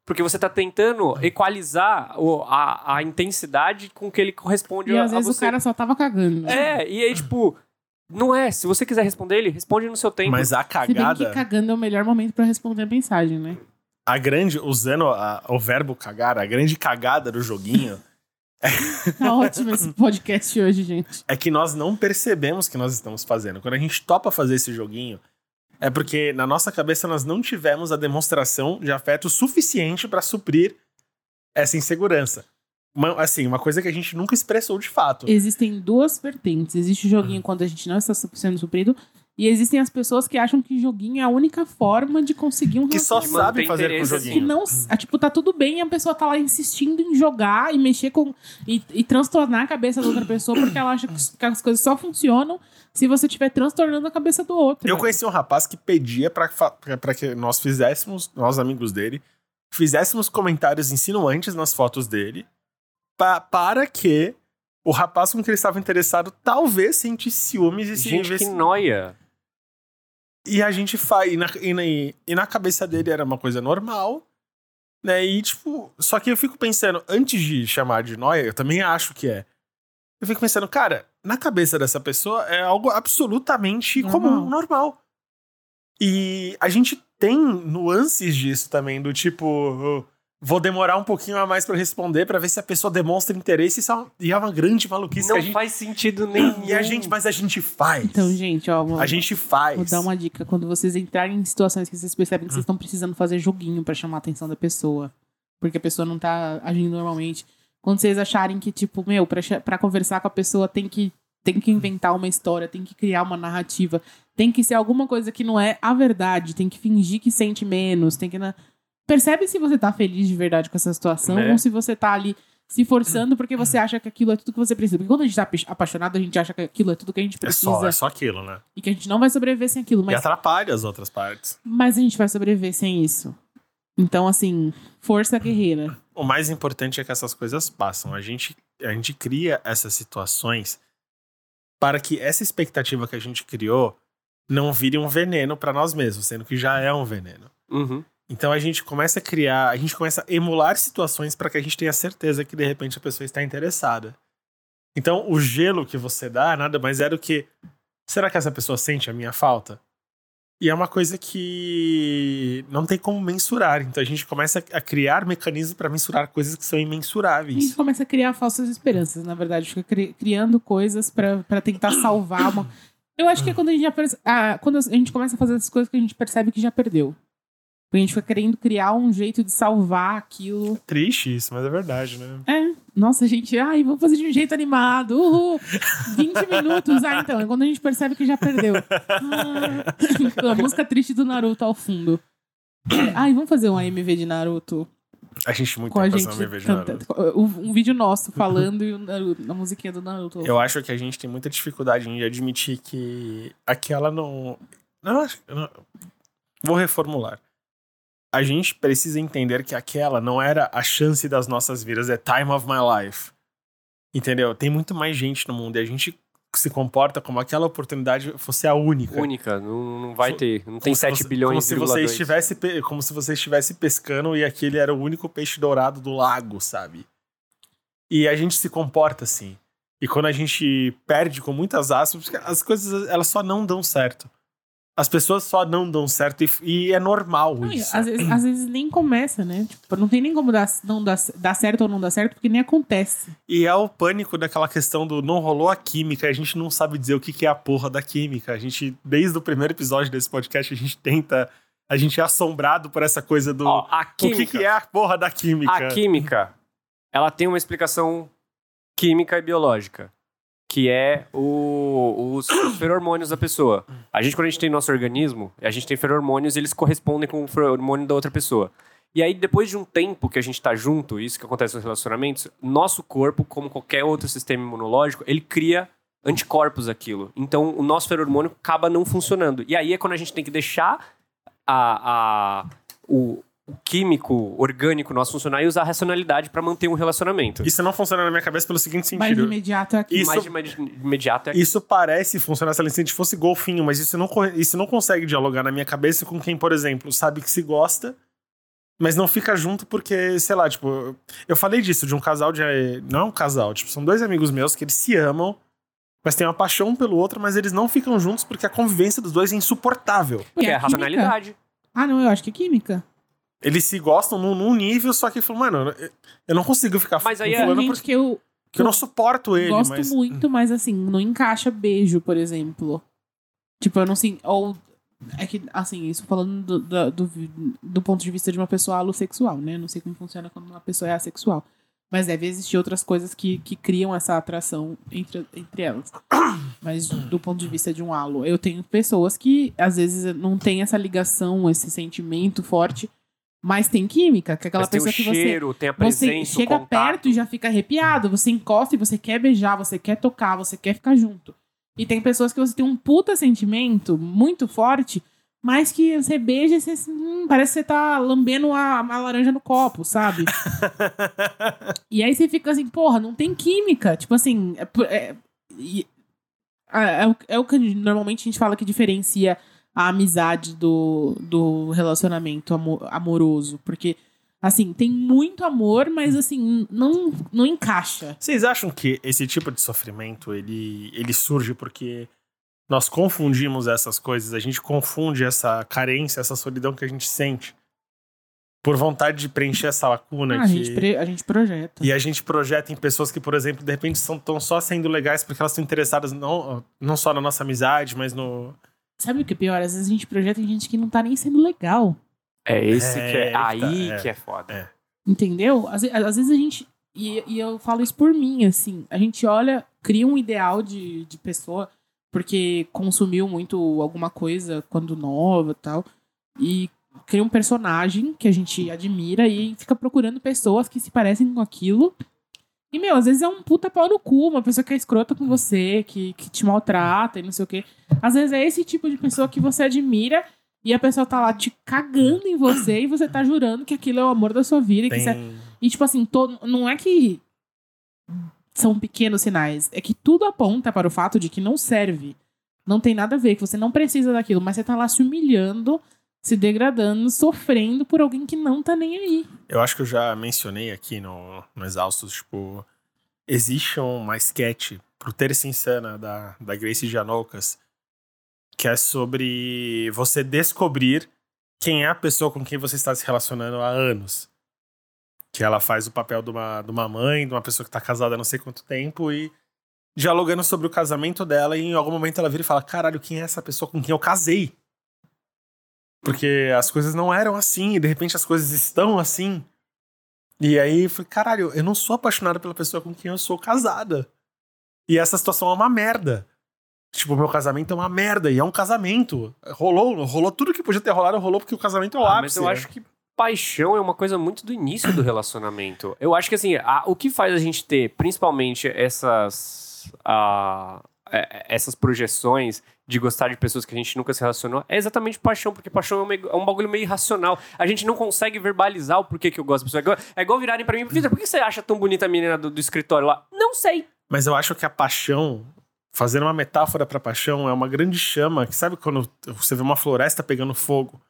Porque você tá tentando equalizar o- a, a intensidade com que ele corresponde E a, às a vezes o você. cara só tava cagando. É, e aí, tipo, não é. Se você quiser responder ele, responde no seu tempo. Mas a Se bem que cagada, cagando é o melhor momento pra responder a mensagem, né? a grande, usando a- o verbo cagar, a grande cagada do joguinho Tá ótimo esse podcast hoje, gente. é que nós não percebemos que nós estamos fazendo. Quando a gente topa fazer esse joguinho, é porque na nossa cabeça nós não tivemos a demonstração de afeto suficiente pra suprir essa insegurança. Uma- assim, uma coisa que a gente nunca expressou de fato. Existem duas vertentes. Existe o joguinho quando a gente não está sendo suprido. E existem as pessoas que acham que joguinho é a única forma de conseguir um Que só manter fazer com o interesse, que joguinho. não. ah, Tipo, tá tudo bem e a pessoa tá lá insistindo em jogar e mexer com. e, e transtornar a cabeça da outra pessoa porque ela acha que, que as coisas só funcionam se você estiver transtornando a cabeça do outro. Eu conheci um rapaz que pedia pra que nós fizéssemos, nós amigos dele, fizéssemos comentários insinuantes nas fotos dele, pa- para que o rapaz com que ele estava interessado talvez sentisse ciúmes e se Gente, que investi- noia. E a gente faz. E na, e, na, e na cabeça dele era uma coisa normal, né? E tipo. Só que eu fico pensando, antes de chamar de noia, eu também acho que é. Eu fico pensando, cara, na cabeça dessa pessoa é algo absolutamente Normal. comum, normal. E a gente tem nuances disso também, do tipo. Vou demorar um pouquinho a mais pra responder pra ver se a pessoa demonstra interesse. Isso é uma, e é uma grande maluquice Não que a gente. faz sentido nenhum. E a gente, mas a gente faz. Então, gente, ó. vou- a gente faz. Vou dar uma dica. Quando vocês entrarem em situações que vocês percebem que Hum. vocês estão precisando fazer joguinho pra chamar a atenção da pessoa. Porque a pessoa não tá agindo normalmente. Quando vocês acharem que, tipo, meu, pra conversar com a pessoa tem que, tem que inventar uma história, tem que criar uma narrativa, tem que ser alguma coisa que não é a verdade, tem que fingir que sente menos, tem que. na- Percebe se você tá feliz de verdade com essa situação Né? ou se você tá ali se forçando porque você acha que aquilo é tudo que você precisa. Porque quando a gente tá apa- apaixonado, a gente acha que aquilo é tudo que a gente É precisa só, é só aquilo, né? e que a gente não vai sobreviver sem aquilo. E Mas atrapalha as outras partes. mas a gente vai sobreviver sem isso. Então, assim, força guerreira. O mais importante é que essas coisas passam. A gente, a gente cria essas situações para que essa expectativa que a gente criou não vire um veneno para nós mesmos, sendo que já é um veneno. Uhum. Então a gente começa a criar, a gente começa a emular situações para que a gente tenha certeza que de repente a pessoa está interessada. Então o gelo que você dá nada mais é do que será que essa pessoa sente a minha falta? E é uma coisa que não tem como mensurar. Então a gente começa a criar mecanismos para mensurar coisas que são A gente imensuráveis. começa a criar falsas esperanças, na verdade. Fica cri- criando coisas pra tentar salvar uma. Eu acho que é quando a gente já ah, quando a gente começa a fazer essas coisas que a gente percebe que já perdeu. Porque a gente fica querendo criar um jeito de salvar aquilo. Triste isso, mas é verdade, né? É, nossa, gente, ai, vamos fazer de um jeito animado. Uhul. 20 minutos. Ah, então, é quando a gente percebe que já perdeu. Ah, a música triste do Naruto ao fundo. Ai, vamos fazer um AMV de Naruto A gente muito com a tempo gente passando me vejo cantando. Um vídeo nosso falando e Naruto, a musiquinha do Naruto. Eu acho que a gente tem muita dificuldade em admitir que aquela não. Não, acho- não- Vou reformular. A gente precisa entender que aquela não era a chance das nossas vidas, é time of my life. Entendeu? Tem muito mais gente no mundo e a gente se comporta como aquela oportunidade fosse a única. Única, não, não vai ter. Não tem Como se 7 você- bilhões como se você 0,2. estivesse Como se você estivesse pescando e aquele era o único peixe dourado do lago, sabe? E a gente se comporta assim. E quando a gente perde com muitas aspas, as coisas elas só não dão certo. As pessoas só não dão certo e, e é normal Não, e isso. às, vezes, às vezes nem começa, né? Tipo, não tem nem como dar, não dar, dar certo ou não dar certo, porque nem acontece. E é o pânico daquela questão do não rolou a química, a gente não sabe dizer o que que é a porra da química. A gente, desde o primeiro episódio desse podcast, a gente tenta. A gente é assombrado por essa coisa do. Ó, a o química, que, que é a porra da química? a química, ela tem uma explicação química e biológica, que é o- os feromônios da pessoa. A gente, quando a gente tem nosso organismo, a gente tem feromônios e eles correspondem com o feromônio da outra pessoa. E aí, depois de um tempo que a gente tá junto, isso que acontece nos relacionamentos, nosso corpo, como qualquer outro sistema imunológico, ele cria anticorpos aquilo. Então, o nosso feromônio acaba não funcionando. E aí é quando a gente tem que deixar a, a, o, o químico orgânico nosso funcionar e usar a racionalidade pra manter um relacionamento. Isso não funciona na minha cabeça pelo seguinte sentido. imediato é aqui. Isso- Mais imedi- imediato é Isso parece funcionar se a gente fosse golfinho, mas isso não, isso não consegue dialogar na minha cabeça com quem, por exemplo, sabe que se gosta, mas não fica junto porque, sei lá, tipo, eu falei disso de um casal de. Não é um casal, tipo, são dois amigos meus que eles se amam, mas têm uma paixão um pelo outro, mas eles não ficam juntos porque a convivência dos dois é insuportável. porque é a a racionalidade. Ah, não, eu acho que é química. Eles se gostam num, num nível, só que falam, mano, eu- não consigo ficar Mas aí é- gente porque que eu porque eu não suporto ele, gosto mas. muito, mas assim, não encaixa beijo, por exemplo. Tipo, eu não sei. Ou. É que, assim, isso falando do, do, do, ponto de vista de uma pessoa alossexual, né? Não sei como funciona quando uma pessoa é assexual. Mas deve existir outras coisas que, que criam essa atração entre, entre elas. Mas do ponto de vista de um alo, eu tenho pessoas que às vezes não tem essa ligação, esse sentimento forte, mas tem química, que é aquela Mas tem o pessoa que você cheiro, tem a você presença, chega o contato. perto e já fica arrepiado. Você encosta e você quer beijar, você quer tocar, você quer ficar junto. E tem pessoas que você tem um puta sentimento muito forte, mas que você beija e você, hum, parece que você tá lambendo a, a laranja no copo, sabe? e aí você fica assim, porra, não tem química. Tipo assim, é, é, é, é o- é o que normalmente a gente fala que diferencia a amizade do, do relacionamento amo- amoroso. Porque, assim, tem muito amor, mas assim, não, não encaixa. Vocês acham que esse tipo de sofrimento ele, ele surge porque nós confundimos essas coisas, a gente confunde essa carência, essa solidão que a gente sente por vontade de preencher essa lacuna Ah, a, que- gente pre- a gente projeta. e a gente projeta em pessoas que, por exemplo, de repente estão só sendo legais porque elas estão interessadas não, não só na nossa amizade, mas no. Sabe o que é pior? Às vezes a gente projeta em gente que não tá nem sendo legal. É esse É, que é. aí que Aí tá, é. que é foda. É. Entendeu? Às, às vezes a gente. E, e eu falo isso por mim, assim. A gente olha, cria um ideal de, de pessoa, porque consumiu muito alguma coisa quando nova e tal. E cria um personagem que a gente admira e fica procurando pessoas que se parecem com aquilo. E, meu, às vezes é um puta pau no cu, uma pessoa que é escrota com você, que, que te maltrata e não sei o quê. Às vezes é esse tipo de pessoa que você admira e a pessoa tá lá te cagando em você e você tá jurando que aquilo é o amor da sua vida. E, e tipo assim, todo, não é que são pequenos sinais, é que tudo aponta para o fato de que não serve. Não tem nada a ver, que você não precisa daquilo, mas você tá lá se humilhando, se degradando, sofrendo por alguém que não tá nem aí. Eu acho que eu já mencionei aqui no, no Exaustos, tipo, existe uma sketch pro Terça Insana da, da Grace Janoucas que é sobre você descobrir quem é a pessoa com quem você está se relacionando há anos. Que ela faz o papel de uma, de uma mãe, de uma pessoa que tá casada há não sei quanto tempo e dialogando sobre o casamento dela e em algum momento ela vira e fala, caralho, quem é essa pessoa com quem eu casei? Porque as coisas não eram assim, e de repente as coisas estão assim. E aí foi, caralho, eu não sou apaixonada pela pessoa com quem eu sou casada. E essa situação é uma merda. Tipo, meu casamento é uma merda, e é um casamento. Rolou, rolou tudo que podia ter rolado, rolou porque o casamento é o Ah, ápice. mas eu acho que paixão é uma coisa muito do início do relacionamento. Eu acho que assim, a- o que faz a gente ter, principalmente essas. a- essas projeções de gostar de pessoas que a gente nunca se relacionou, é exatamente paixão, porque paixão é um, é um bagulho meio irracional. A gente não consegue verbalizar o porquê que eu gosto da pessoa. É igual, é igual virarem pra mim, Vitor, por que você acha tão bonita a menina do, do escritório lá? Não sei. Mas eu acho que a paixão, fazendo uma metáfora pra paixão, é uma grande chama. Que sabe quando você vê uma floresta pegando fogo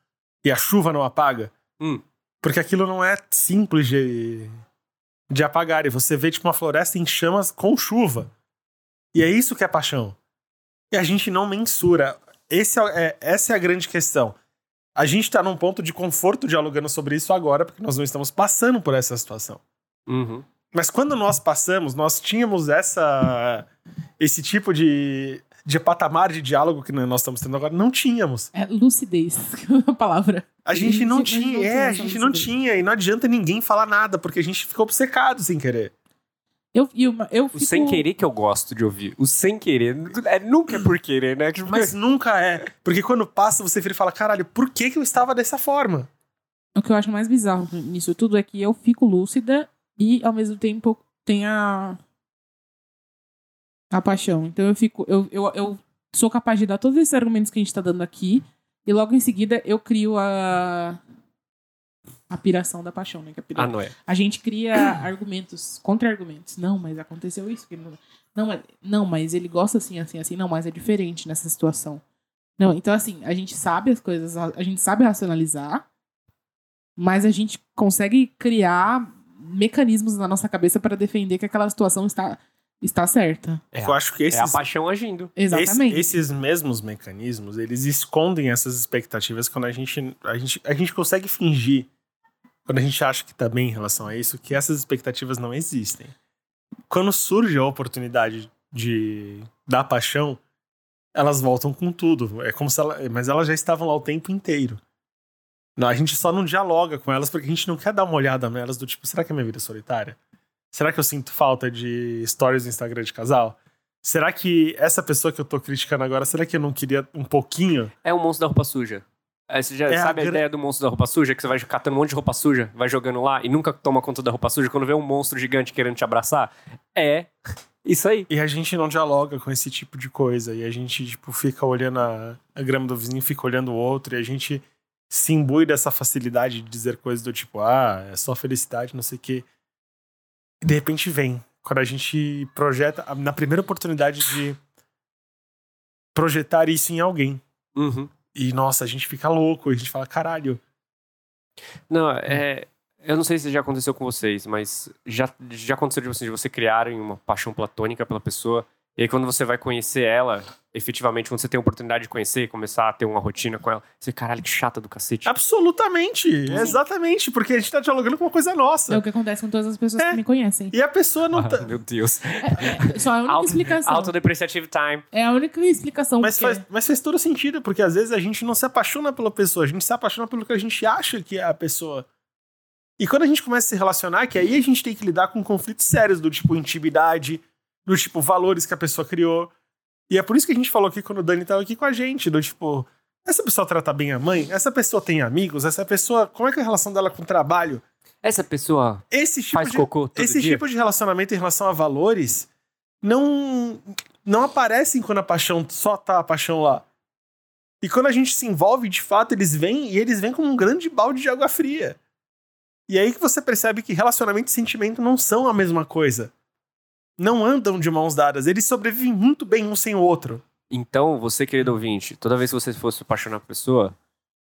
e a chuva não apaga? Hum. Porque aquilo não é simples de, de apagar. E você vê tipo uma floresta em chamas com chuva. E é isso que é paixão. E a gente não mensura. Esse é, é- essa é a grande questão. A gente tá num ponto de conforto dialogando sobre isso agora, porque nós não estamos passando por essa situação. Uhum. Mas quando nós passamos, nós tínhamos essa esse tipo de, de patamar de diálogo que nós estamos tendo agora. Não tínhamos. É lucidez, a palavra. A gente não tinha, é, a gente não lucidez. tinha. E não adianta ninguém falar nada, porque a gente ficou obcecado sem querer. Eu, eu O fico... sem querer que eu gosto de ouvir. O sem querer. É, nunca é por querer, né? Tipo, Mas nunca é. Porque quando passa, você vira e fala, caralho, por que, que eu estava dessa forma? O que eu acho mais bizarro nisso tudo é que eu fico lúcida e, ao mesmo tempo, tem a... a paixão. Então eu fico... Eu, eu, eu sou capaz de dar todos esses argumentos que a gente tá dando aqui e logo em seguida eu crio a... A piração da paixão, né? Que é a Ah, não é. A gente cria argumentos, contra-argumentos. Não, mas aconteceu isso. Não, não, mas, não, mas ele gosta assim, assim, assim. Não, mas é diferente nessa situação. Não, então assim, a gente sabe as coisas, a gente sabe racionalizar, mas a gente consegue criar mecanismos na nossa cabeça para defender que aquela situação está, está certa. É, eu acho que é esses, a paixão agindo. Exatamente. esse- esses mesmos mecanismos, eles escondem essas expectativas quando a gente, a gente, a gente consegue fingir, quando a gente acha que tá bem em relação a isso, que essas expectativas não existem. Quando surge a oportunidade de da paixão, elas voltam com tudo. É como se ela, mas elas já estavam lá o tempo inteiro. Não, a gente só não dialoga com elas porque a gente não quer dar uma olhada nelas do tipo, será que a minha vida é solitária? Será que eu sinto falta de stories no Instagram de casal? Será que essa pessoa que eu tô criticando agora, será que eu não queria um pouquinho? É o monstro da roupa suja. É, você já É a sabe a, gra- ideia do monstro da roupa suja? Que você vai catando um monte de roupa suja, vai jogando lá e nunca toma conta da roupa suja. Quando vê um monstro gigante querendo te abraçar, é isso aí. E a gente não dialoga com esse tipo de coisa. E a gente, tipo, fica olhando a, a grama do vizinho, fica olhando o outro. E a gente se imbui dessa facilidade de dizer coisas do tipo, ah, é só felicidade, não sei o quê. E de repente vem. Quando a gente projeta, na primeira oportunidade de projetar isso em alguém. Uhum. E, nossa, a gente fica louco. A gente fala, caralho. Não, é. Eu não sei se já aconteceu com vocês, mas já, já aconteceu de, você, de você criarem uma paixão platônica pela pessoa. E aí, quando você vai conhecer ela, efetivamente, quando você tem a oportunidade de conhecer, começar a ter uma rotina com ela, você, caralho, que chata do cacete. Absolutamente. Exatamente. Porque a gente tá dialogando com uma coisa É nossa. o que acontece com todas as pessoas É. que me conhecem. E a pessoa não Ah, tá. meu Deus. É, só a única Auto- explicação. Autodepreciative time. É a única explicação. Mas porque- faz, mas faz todo sentido, porque às vezes a gente não se apaixona pela pessoa, a gente se apaixona pelo que a gente acha que é a pessoa. E quando a gente começa a se relacionar, que aí a gente tem que lidar com conflitos sérios, do tipo intimidade, do tipo valores que a pessoa criou. E é por isso que a gente falou aqui quando o Dani tava aqui com a gente, do tipo, essa pessoa trata bem a mãe, essa pessoa tem amigos, essa pessoa, como é que é a relação dela com o trabalho? Essa pessoa Esse tipo faz de, cocô todo esse dia. tipo de relacionamento em relação a valores não não aparecem quando a paixão só tá a paixão lá. E quando a gente se envolve, de fato, eles vêm e eles vêm como um grande balde de água fria. E aí que você percebe que relacionamento e sentimento não são a mesma coisa. Não andam de mãos dadas, eles sobrevivem muito bem um sem o outro. Então, você, querido ouvinte, toda vez que você for se apaixonar por pessoa,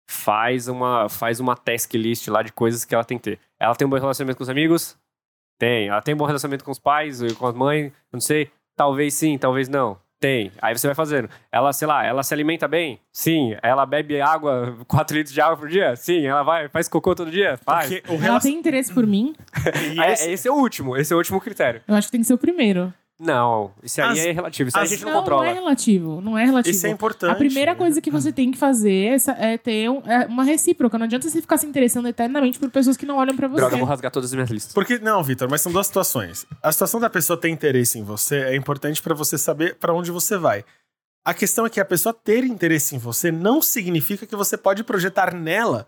faz uma, faz uma task list lá de coisas que ela tem que ter. Ela tem um bom relacionamento com os amigos? Tem. Ela tem um bom relacionamento com os pais, ou com as mães? Não sei. Talvez sim, talvez não. Tem. Aí você vai fazendo. Ela, sei lá, ela se alimenta bem? Sim. Ela bebe água, 4 litros de água por dia? Sim. Ela vai, faz cocô todo dia? Faz. Porque o Ela relacion... tem interesse por mim, e É, esse- esse é o último. Esse é o último critério. eu acho que tem que ser o primeiro. Não, isso aí As- é relativo. Isso aí a gente não, não, controla. não é relativo. Não é relativo. Isso é importante. A primeira coisa que você tem que fazer é é ter um- é uma recíproca. Não adianta você ficar se interessando eternamente por pessoas que não olham pra você. Droga, eu vou rasgar todas as minhas listas. Porque, não, Vitor, mas são duas situações. A situação da pessoa ter interesse em você é importante pra você saber pra onde você vai. A questão é que a pessoa ter interesse em você não significa que você pode projetar nela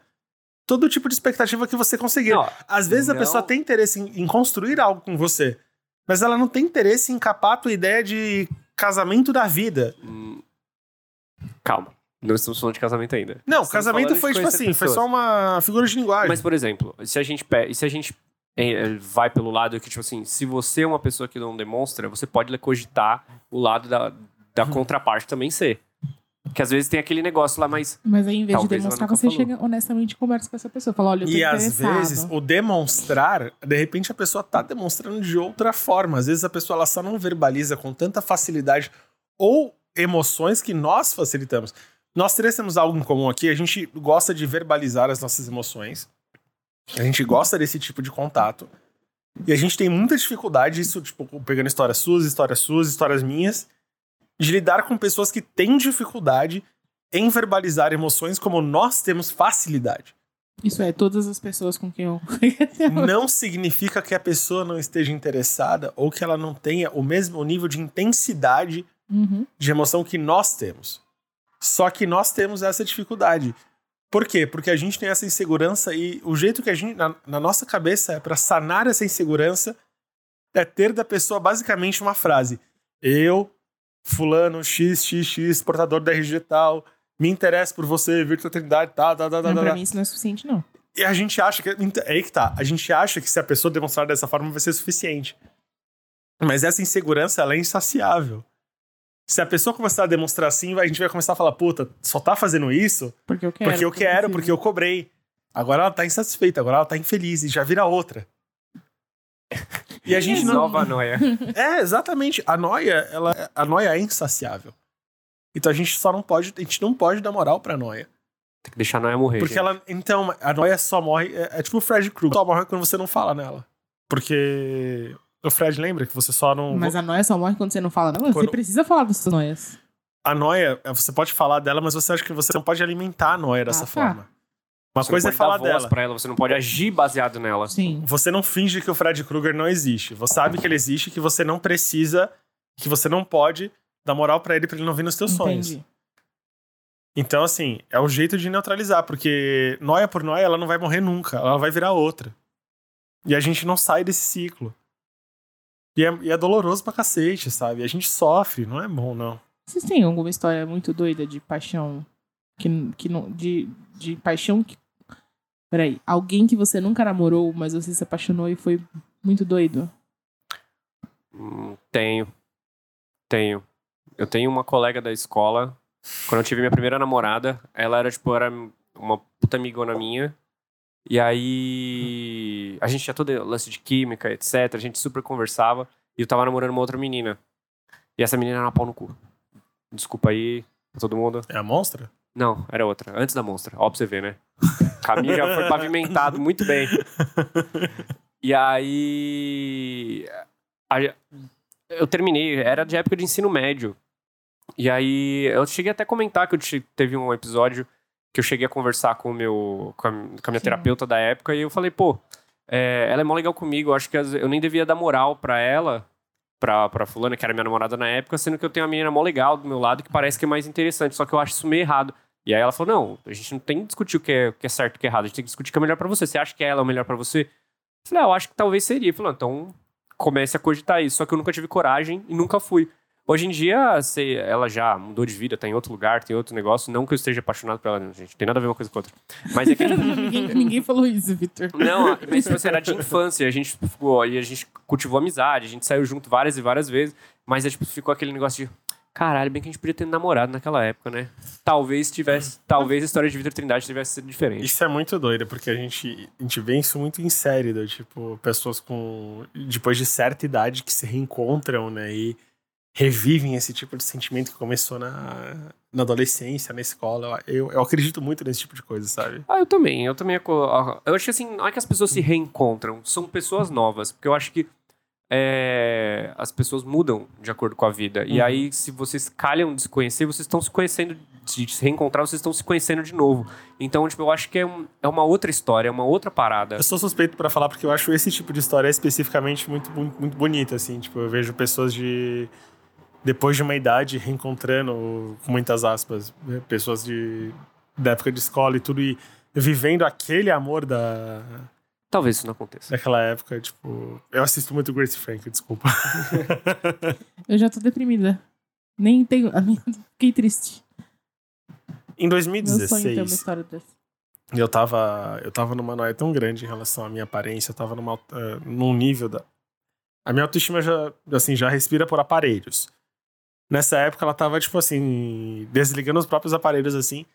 todo tipo de expectativa que você conseguir. Não, Às vezes a não- pessoa tem interesse em, em construir algo com você, mas ela não tem interesse em capar a tua ideia de casamento da vida. Hum, Calma. Não estamos falando de casamento ainda. Não, Estamos casamento foi tipo assim, foi pessoas. só uma figura de linguagem. Mas, por exemplo, se a gente, se a gente eh, vai pelo lado que, tipo assim, se você é uma pessoa que não demonstra, você pode cogitar o lado da, da Uhum. contraparte também ser. Que às vezes tem aquele negócio lá, mas Mas aí, em vez de demonstrar, você falou. chega honestamente e conversa com essa pessoa. Fala, olha, eu tô E às vezes o demonstrar, de repente a pessoa tá demonstrando de outra forma. Às vezes a pessoa ela só não verbaliza com tanta facilidade ou emoções que nós facilitamos. Nós três temos algo em comum aqui, a gente gosta de verbalizar as nossas emoções. A gente gosta desse tipo de contato. E a gente tem muita dificuldade, isso, tipo, pegando histórias suas, histórias suas, histórias minhas, de lidar com pessoas que têm dificuldade em verbalizar emoções como nós temos facilidade. Isso é, todas as pessoas com quem eu. não significa que a pessoa não esteja interessada ou que ela não tenha o mesmo nível de intensidade Uhum. de emoção que nós temos. Só que nós temos essa dificuldade. Por quê? Porque a gente tem essa insegurança e o jeito que a gente, na, na nossa cabeça, é para sanar essa insegurança é ter da pessoa basicamente uma frase: Eu, Fulano, XXX, portador da RG tal, me interesso por você, Virtual Trindade, tal, tal, tal, Não, tal. pra mim isso não é suficiente, não. E a gente acha que. É aí que tá. A gente acha que se a pessoa demonstrar dessa forma vai ser suficiente. Mas essa insegurança, ela é insaciável. Se a pessoa começar a demonstrar assim, a gente vai começar a falar: puta, só tá fazendo isso Porque eu quero. porque eu quero, porque eu cobrei. Agora ela tá insatisfeita, agora ela tá infeliz e já vira outra. E a gente não. nova noia. É, exatamente. A noia, ela, a noia é insaciável. Então a gente só não pode, a gente não pode dar moral pra noia. Tem que deixar a noia morrer. Porque gente. ela. Então, a noia só morre. É, é tipo o Fred Krueger. Só morre quando você não fala nela. Porque. O Fred lembra que você só não. Mas a noia só morre quando você não fala. Não, Quando- você precisa falar das suas noias. A noia, você pode falar dela, mas você acha que você não pode alimentar a noia dessa tá. forma. Uma Você coisa é não pode falar dar voz dela. pra ela, você não pode agir baseado nela. Sim. Você não finge que o Fred Krueger não existe. Você sabe que ele existe, que você não precisa, que você não pode dar moral pra ele pra ele não vir nos teus sonhos. Entendi. Então, assim, é o jeito de neutralizar, porque noia por noia, ela não vai morrer nunca, ela vai virar outra. E a gente não sai desse ciclo. E é, e é doloroso pra cacete, sabe? A gente sofre, não é bom, não. Vocês têm alguma história muito doida de paixão? Que, que não. De, de paixão que. Peraí. Alguém que você nunca namorou, mas você se apaixonou e foi muito doido? Hum, tenho. Tenho. Eu tenho uma colega da escola. Quando eu tive minha primeira namorada, ela era, tipo, era uma puta amigona minha. E aí. A gente tinha todo lance de química, etc. A gente super conversava. E eu tava namorando uma outra menina. E essa menina era uma pau no cu. Desculpa aí, pra todo mundo. É a monstra? Não, era outra. Antes da monstra. Ó, pra você ver, né? O caminho já foi pavimentado muito bem. E aí. a- eu terminei, era de época de ensino médio. E aí eu cheguei até a comentar que eu te- teve um episódio que eu cheguei a conversar com o meu com a, com a minha Sim. terapeuta da época e eu falei, pô, é, ela é mó legal comigo, eu acho que as- eu nem devia dar moral pra ela, pra, pra fulana, que era minha namorada na época, sendo que eu tenho uma menina mó legal do meu lado que parece que é mais interessante, só que eu acho isso meio errado. E aí ela falou, não, a gente não tem que discutir o que é, o que é certo e o que é errado, a gente tem que discutir o que é melhor pra você. Você acha que ela é o melhor pra você? Eu falei, ah, eu acho que talvez seria. Falou, então comece a cogitar isso. Só que eu nunca tive coragem e nunca fui. Hoje em dia, se ela já mudou de vida, tá em outro lugar, tem outro negócio. Não que eu esteja apaixonado por ela, não, gente. Tem nada a ver uma coisa com a outra. Mas é que. ninguém, ninguém falou isso, Victor. Não, mas tipo assim, era de infância. A gente ficou, e a gente cultivou amizade, a gente saiu junto várias e várias vezes. Mas é, tipo, ficou aquele negócio de. Caralho, bem que a gente podia ter namorado naquela época, né? Talvez tivesse. Talvez a história de Vitor Trindade tivesse sido diferente. Isso é muito doido, porque a gente, a gente vê isso muito em série, do, tipo, pessoas com. depois de certa idade que se reencontram, né? E revivem esse tipo de sentimento que começou na, na adolescência, na escola. Eu, eu acredito muito nesse tipo de coisa, sabe? Ah, eu também. Eu também. aco- Eu acho que assim, não é que as pessoas se reencontram, são pessoas novas. Porque eu acho que é, as pessoas mudam de acordo com a vida. E Uhum. aí, se vocês calham de se conhecer, vocês estão se conhecendo, de se reencontrar, vocês estão se conhecendo de novo. Então, tipo, eu acho que é, um- é uma outra história, é uma outra parada. Eu sou suspeito pra falar porque eu acho esse tipo de história especificamente muito, muito, muito bonita, assim. Tipo, eu vejo pessoas de. Depois de uma idade reencontrando, com muitas aspas, né, pessoas de, da época de escola e tudo, e vivendo aquele amor da, Talvez isso não aconteça. daquela época. Tipo, eu assisto muito Grace Frank, desculpa. Eu já tô deprimida. Nem tenho. Fiquei triste. Em Meu sonho ter uma 2016, história dessa. eu tava, eu tava numa noia tão grande em relação à minha aparência, eu tava numa, eh, num nível da. A minha autoestima já, assim, já respira por aparelhos. Nessa época ela tava, tipo assim, desligando os próprios aparelhos, assim.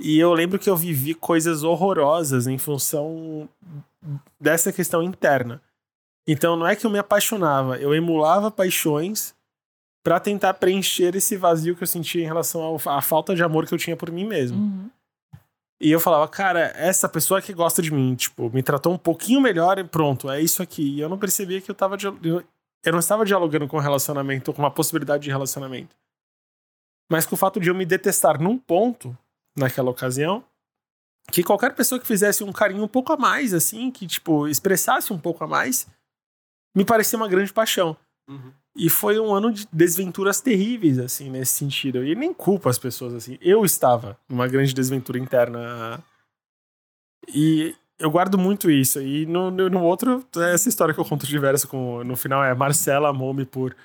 E eu lembro que eu vivi coisas horrorosas em função dessa questão interna. Então não é que eu me apaixonava, eu emulava paixões pra tentar preencher esse vazio que eu sentia em relação ao- à falta de amor que eu tinha por mim mesmo. Uhum. E eu falava, cara, essa pessoa que gosta de mim, tipo, me tratou um pouquinho melhor e pronto, é isso aqui. E eu não percebia que eu tava. eu não estava dialogando com um relacionamento, ou com uma possibilidade de relacionamento. Mas com o fato de eu me detestar num ponto, naquela ocasião, que qualquer pessoa que fizesse um carinho um pouco a mais, assim, que, tipo, expressasse um pouco a mais, me parecia uma grande paixão. Uhum. E foi um ano de desventuras terríveis, assim, nesse sentido. E nem culpo as pessoas, assim. Eu estava numa grande desventura interna. E eu guardo muito isso. E no, no, no outro, é essa história que eu conto diverso com. No final é Marcela amou-me por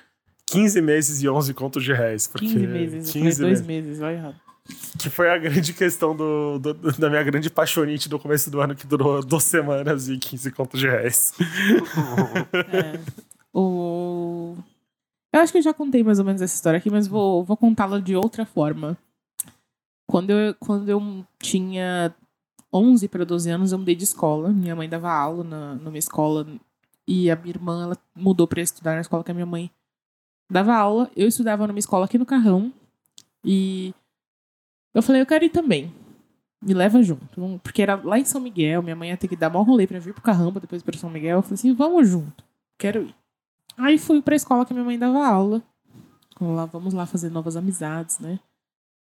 15 meses e 11 contos de réis. Porque 15 meses. 15 eu falei dois meses. meses, vai errado. Que foi a grande questão do, do- da minha grande paixonite do começo do ano, que durou duas semanas e 15 contos de réis. É. o... Eu acho que eu já contei mais ou menos essa história aqui, mas vou, vou contá-la de outra forma. Quando eu, quando eu tinha 11 para 12 anos, eu mudei de escola. Minha mãe dava aula na, numa escola e a minha irmã ela mudou para estudar na escola que a minha mãe dava aula. Eu estudava numa escola aqui no Carrão e eu falei, eu quero ir também. Me leva junto. Porque era lá em São Miguel, minha mãe ia ter que dar mó rolê pra vir pro Carramba, depois pra São Miguel. Eu falei assim, vamos junto. Quero ir. Aí fui pra escola que minha mãe dava aula. Vamos lá, vamos lá fazer novas amizades, né?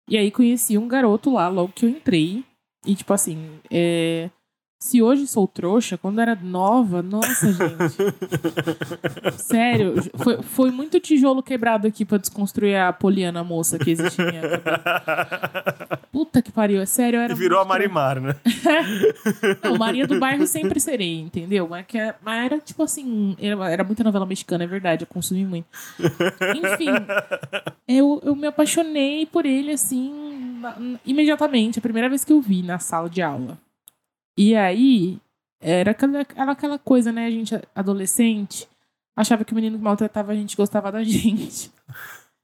E aí conheci um garoto lá logo que eu entrei. E tipo assim, é... se hoje sou trouxa, quando era nova, nossa, gente. Sério, foi, foi muito tijolo quebrado aqui pra desconstruir a Poliana moça que existia na minha cabeça. Puta que pariu, é sério, era E virou a. Marimar, né? Não, Maria do Bairro sempre serei, entendeu? Mas, que, é- mas era tipo assim, era, era muita novela mexicana, é verdade, eu consumi muito. Enfim, eu, eu me apaixonei por ele assim, na- imediatamente, a primeira vez que eu vi na sala de aula. E aí, era aquela, aquela coisa, né, a gente adolescente, achava que o menino que maltratava a gente gostava da gente.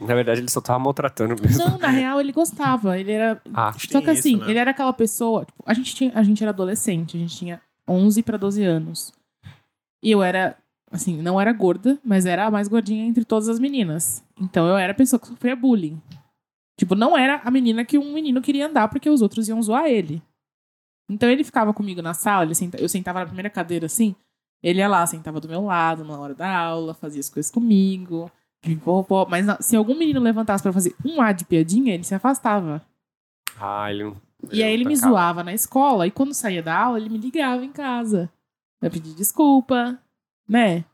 Na verdade, ele só tava maltratando mesmo. Não, na real, ele gostava, ele era Ah, só que assim, isso, né? ele era aquela pessoa. tipo, a, gente tinha, a gente era adolescente, a gente tinha 11 pra 12 anos. E eu era, assim, não era gorda, mas era a mais gordinha entre todas as meninas. Então eu era a pessoa que sofria bullying. Tipo, não era a menina que um menino queria andar porque os outros iam zoar ele. Então ele ficava comigo na sala, senta- eu sentava na primeira cadeira assim, ele ia lá, sentava do meu lado na hora da aula, fazia as coisas comigo. Mas na- se algum menino levantasse pra fazer um ar de piadinha, ele se afastava. Ah, ele não. E aí ele me zoava na escola, e quando saía da aula, ele me ligava em casa. Pra pedir desculpa, né?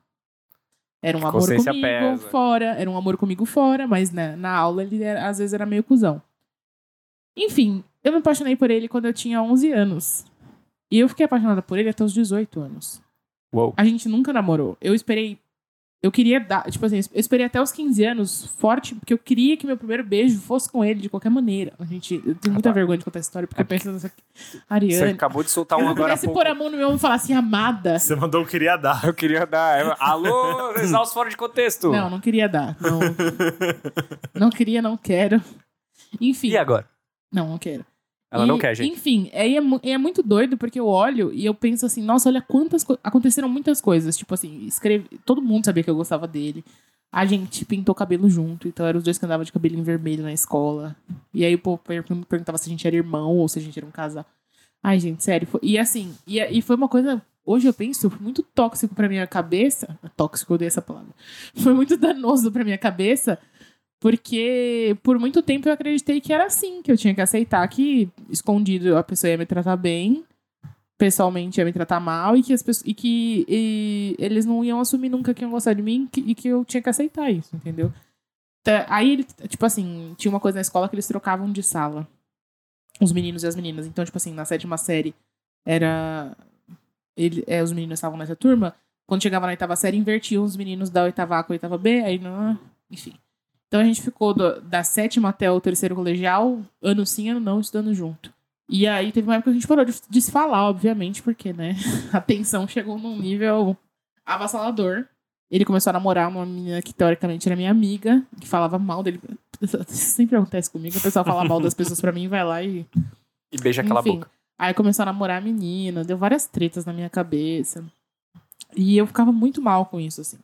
Era um amor comigo pesa. fora, era um amor comigo fora, mas né, na aula ele era- às vezes era meio cuzão. Enfim, eu me apaixonei por ele quando eu tinha 11 anos. E eu fiquei apaixonada por ele até os 18 anos. Uou. A gente nunca namorou. Eu esperei. Eu queria dar. Tipo assim, eu esperei até os 15 anos forte, porque eu queria que meu primeiro beijo fosse com ele de qualquer maneira. A gente, eu tenho muita Rapaz. vergonha de contar essa história, porque eu penso nessa. Você Ariane. acabou de soltar um Se eu agora pouco. pôr a mão no meu ombro e falar assim, amada. Você mandou o queria dar. Eu queria dar. é, Alô, exausto fora de contexto. Não, não queria dar. Não, não queria, não quero. Enfim. E agora? Não, não quero. Ela E, não quer, gente. Enfim, é, é, é muito doido porque eu olho e eu penso assim, nossa, olha quantas coisas. Aconteceram muitas coisas. Tipo assim, escreve. Todo mundo sabia que eu gostava dele. A gente pintou cabelo junto, então eram os dois que andavam de cabelinho vermelho na escola. E aí o povo per- perguntava se a gente era irmão ou se a gente era um casal. Ai, gente, sério. foi- E assim, e, e foi uma coisa. Hoje eu penso, muito tóxico pra minha cabeça. Tóxico, eu dei essa palavra. Foi muito danoso pra minha cabeça. Porque por muito tempo eu acreditei que era assim, que eu tinha que aceitar que escondido a pessoa ia me tratar bem, pessoalmente ia me tratar mal e que, as pessoas, e que e eles não iam assumir nunca que iam gostar de mim que- e que eu tinha que aceitar isso, entendeu? Tá, Aí, ele, tipo assim, tinha uma coisa na escola que eles trocavam de sala. Os meninos e as meninas. Então, tipo assim, na sétima série era. Ele, é, os meninos estavam nessa turma. Quando chegava na oitava série, invertiam os meninos da oitava A com a oitava B, aí não. Enfim. Então a gente ficou do- da sétima até o terceiro colegial, ano sim, ano não, estudando junto. E aí teve uma época que a gente parou de, de se falar, obviamente, porque, né, a tensão chegou num nível avassalador. Ele começou a namorar uma menina que teoricamente era minha amiga, que falava mal dele. Isso sempre acontece comigo, o pessoal fala mal das pessoas pra mim, vai lá e E beija aquela enfim, boca. Aí começou a namorar a menina, deu várias tretas na minha cabeça. E eu ficava muito mal com isso, assim.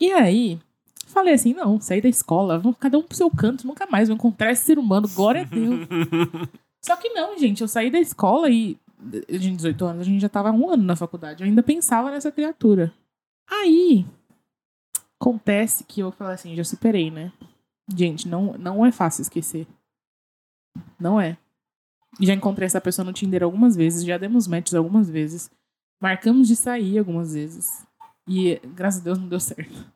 E aí, falei assim: não, saí da escola, vou cada um pro seu canto, nunca mais vou encontrar esse ser humano, glória a Deus. Só que não, gente, eu saí da escola e. Tinha 18 anos, a gente já tava um ano na faculdade, eu ainda pensava nessa criatura. Aí, acontece que eu falei assim: já superei, né? Gente, não, não é fácil esquecer. Não é. Já encontrei essa pessoa no Tinder algumas vezes, já demos matches algumas vezes. Marcamos de sair algumas vezes. E graças a Deus não deu certo.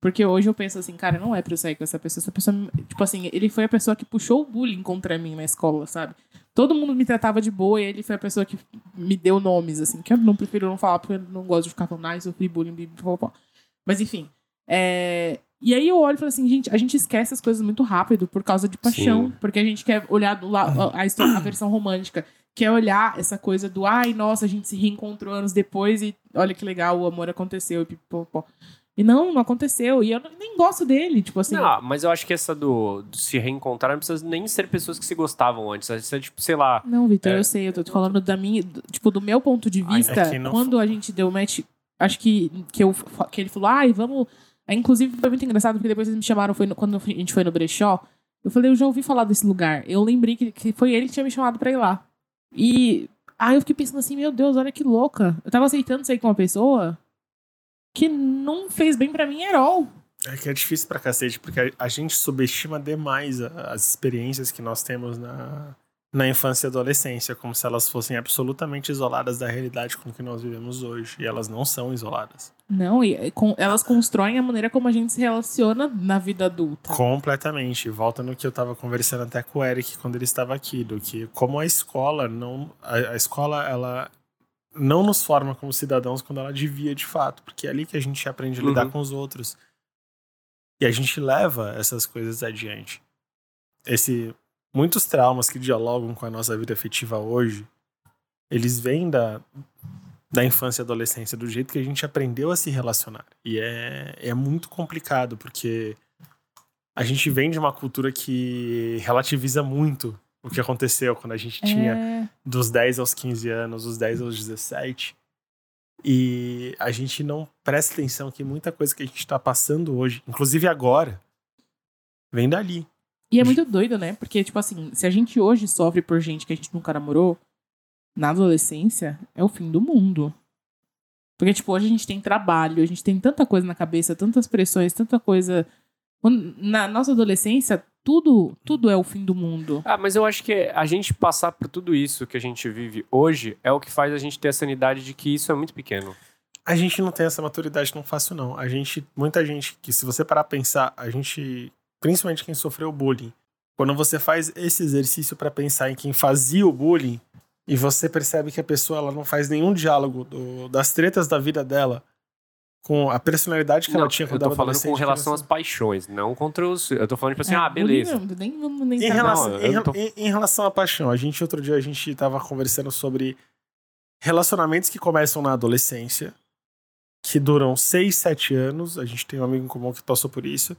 Porque hoje eu penso assim, cara, não é pra eu sair com essa pessoa. Essa pessoa, tipo assim, ele foi a pessoa que puxou o bullying contra mim na escola, sabe? Todo mundo me tratava de boa e ele foi a pessoa que me deu nomes, assim, que eu não prefiro não falar porque eu não gosto de ficar falando, ah, eu sofri bullying, pó." Mas enfim. é, E aí eu olho e falo assim, gente, a gente esquece as coisas muito rápido por causa de paixão. Sim. Porque a gente quer olhar do la- a, história, a versão romântica. Quer olhar essa coisa do, ai, nossa, a gente se reencontrou anos depois e olha que legal, o amor aconteceu. E, pipopó. E não, não aconteceu. E eu não- nem gosto dele, tipo assim. Não, mas eu acho que essa do, do se reencontrar não precisa nem ser pessoas que se gostavam antes. Isso é tipo, sei lá. Não, Vitor, É. eu sei, eu tô falando da minha, do- tipo, do meu ponto de Ai, vista, é que não quando a gente deu match, acho que, que, eu, que ele falou, ai, vamos. Aí, inclusive, foi muito engraçado, porque depois eles me chamaram, foi no- quando a gente foi no brechó, eu falei, eu já ouvi falar desse lugar. Eu lembrei que, que foi ele que tinha me chamado pra ir lá. E aí eu fiquei pensando assim, meu Deus, olha que louca. Eu tava aceitando sair com uma pessoa que não fez bem pra mim at all. É que é difícil pra cacete, porque a, gente subestima demais as experiências que nós temos na, na infância e adolescência, como se elas fossem absolutamente isoladas da realidade com que nós vivemos hoje. E elas não são isoladas. Não, e com- elas constroem a maneira como a gente se relaciona na vida adulta. Completamente. Volta no que eu tava conversando até com o Eric quando ele estava aqui, do que como a escola não. A, a escola, ela não nos forma como cidadãos quando ela devia de fato, porque é ali que a gente aprende a lidar Uhum. com os outros. E a gente leva essas coisas adiante. Esse, muitos traumas que dialogam com a nossa vida afetiva hoje, eles vêm da, da infância e adolescência, do jeito que a gente aprendeu a se relacionar. E é, é muito complicado, porque a gente vem de uma cultura que relativiza muito o que aconteceu quando a gente tinha É, dos 10 aos 15 anos, dos 10 aos 17. E a gente não presta atenção que muita coisa que a gente tá passando hoje, inclusive agora, vem dali. E é muito doido, né? Porque, tipo assim, se a gente hoje sofre por gente que a gente nunca namorou, na adolescência, é o fim do mundo. Porque, tipo, hoje a gente tem trabalho, a gente tem tanta coisa na cabeça, tantas pressões, tanta coisa. Na nossa adolescência, tudo, tudo é o fim do mundo. Ah, mas eu acho que a gente passar por tudo isso que a gente vive hoje é o que faz a gente ter a sanidade de que isso é muito pequeno. A gente não tem essa maturidade tão fácil, não. A gente, muita gente, que se você parar pra pensar, a gente, principalmente quem sofreu bullying, quando você faz esse exercício pra pensar em quem fazia o bullying, e você percebe que a pessoa ela não faz nenhum diálogo do- das tretas da vida dela com a personalidade que Não, ela tinha eu quando tô era falando com relação às paixões, não contra os. Eu tô falando, tipo assim, É, ah, beleza. Nem, vamos nem Em relação, Não, em, eu tô- em- em relação à paixão, a gente outro dia a gente tava conversando sobre relacionamentos que começam na adolescência, que duram 6, 7 anos. A gente tem um amigo em comum que passou por isso.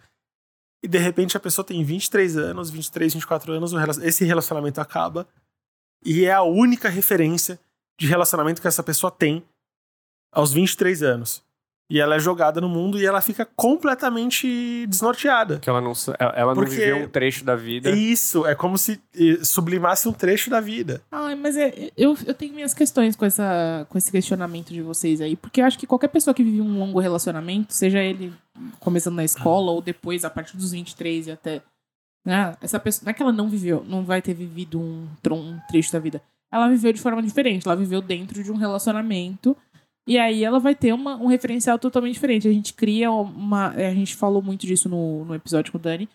E de repente a pessoa tem 23 anos, 23, 24 anos, esse relacionamento acaba. E é a única referência de relacionamento que essa pessoa tem aos 23 anos. E ela é jogada no mundo e ela fica completamente desnorteada. Que ela não, ela não viveu um trecho da vida. É isso, é como se sublimasse um trecho da vida. Ai, mas é, eu, eu tenho minhas questões com, essa, com esse questionamento de vocês aí, porque eu acho que qualquer pessoa que vive um longo relacionamento, seja ele começando na escola ou depois, a partir dos 23 e até. Né, essa pessoa, não é que ela não viveu, não vai ter vivido um, um trecho da vida. Ela viveu de forma diferente, ela viveu dentro de um relacionamento. E aí ela vai ter uma, um referencial totalmente diferente. A gente cria uma. A gente falou muito disso no, no episódio com o Dani.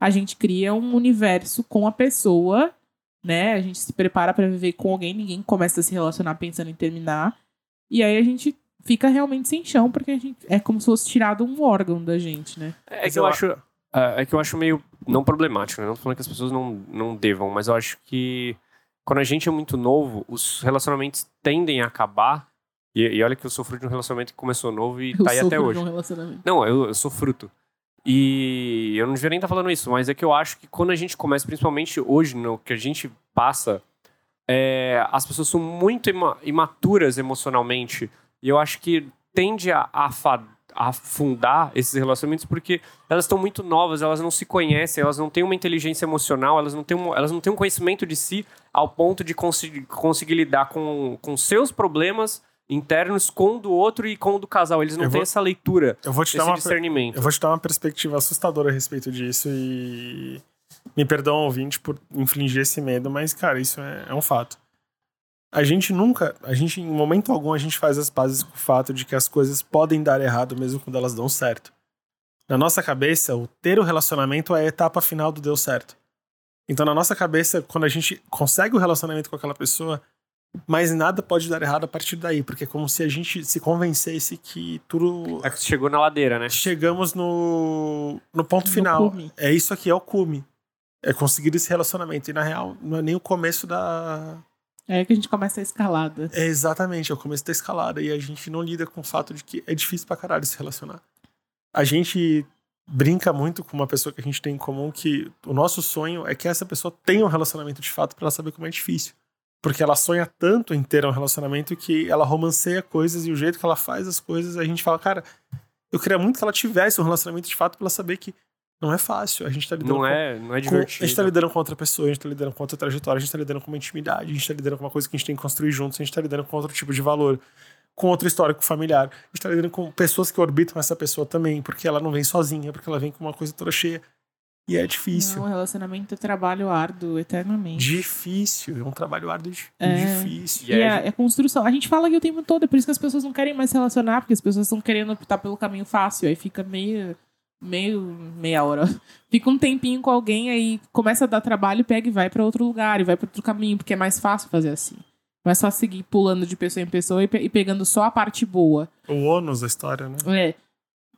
A gente cria um universo com a pessoa né? A gente se prepara pra viver com alguém, ninguém começa a se relacionar pensando em terminar. E aí a gente fica realmente sem chão, porque a gente é como se fosse tirado um órgão da gente, né? É que eu eu- acho. É é que eu acho meio. Não problemático, né? Não falando que as pessoas não, não devam, mas eu acho que quando a gente é muito novo, os relacionamentos tendem a acabar. E, e olha que eu sou fruto de um relacionamento que começou novo e Eu tá aí até hoje. de um relacionamento. Não, eu, eu sou fruto. E eu não devia nem estar falando isso, mas é que eu acho que quando a gente começa, principalmente hoje, no que a gente passa, é, as pessoas são muito ima- imaturas emocionalmente. E eu acho que tende a, afa- a afundar esses relacionamentos porque elas estão muito novas, elas não se conhecem, elas não têm uma inteligência emocional, elas não têm um, elas não têm um conhecimento de si ao ponto de conseguir, conseguir lidar com, com seus problemas internos com o do outro e com o do casal. Eles não Eu têm vou- essa leitura, Eu vou te dar uma, discernimento. eu vou te dar uma perspectiva assustadora a respeito disso e me perdoa ouvinte por infligir esse medo, mas cara, isso é, é um fato. A gente nunca, a gente em momento algum a gente faz as pazes com o fato de que as coisas podem dar errado mesmo quando elas dão certo. Na nossa cabeça, o ter o relacionamento é a etapa final do deu certo. Então na nossa cabeça, quando a gente consegue o relacionamento com aquela pessoa, mas nada pode dar errado a partir daí, porque é como se a gente se convencesse que tudo É que chegou na ladeira, né? chegamos no, no ponto No final. cume. É isso aqui, é o cume. É conseguir esse relacionamento. E na real, não é nem o começo da. É que a gente começa a escalada. É exatamente, é o começo da escalada. E a gente não lida com o fato de que é difícil pra caralho se relacionar. A gente brinca muito com uma pessoa que a gente tem em comum que o nosso sonho é que essa pessoa tenha um relacionamento de fato pra ela saber como é difícil. Porque ela sonha tanto em ter um relacionamento que ela romanceia coisas e o jeito que ela faz as coisas, a gente fala, cara, eu queria muito que ela tivesse um relacionamento de fato pra ela saber que não é fácil. A gente tá lidando Não com é, não é com- a gente tá divertido. lidando com outra pessoa, a gente tá lidando com outra trajetória, a gente tá lidando com uma intimidade, a gente tá lidando com uma coisa que a gente tem que construir juntos, a gente tá lidando com outro tipo de valor, com outro histórico familiar. A gente tá lidando com pessoas que orbitam essa pessoa também, porque ela não vem sozinha, porque ela vem com uma coisa toda cheia. E é difícil. Não, relacionamento é trabalho árduo, eternamente. Difícil, é um trabalho árduo e É. difícil. E E aí, é, é construção. A gente fala aqui o tempo todo, é por isso que as pessoas não querem mais se relacionar, porque as pessoas estão querendo optar pelo caminho fácil. Aí fica meio. meio. meia hora. Fica um tempinho com alguém, aí começa a dar trabalho, pega e vai pra outro lugar, e vai pra outro caminho, porque é mais fácil fazer assim. Mais fácil seguir pulando de pessoa em pessoa e, pe- e pegando só a parte boa. O ônus da história, né? É.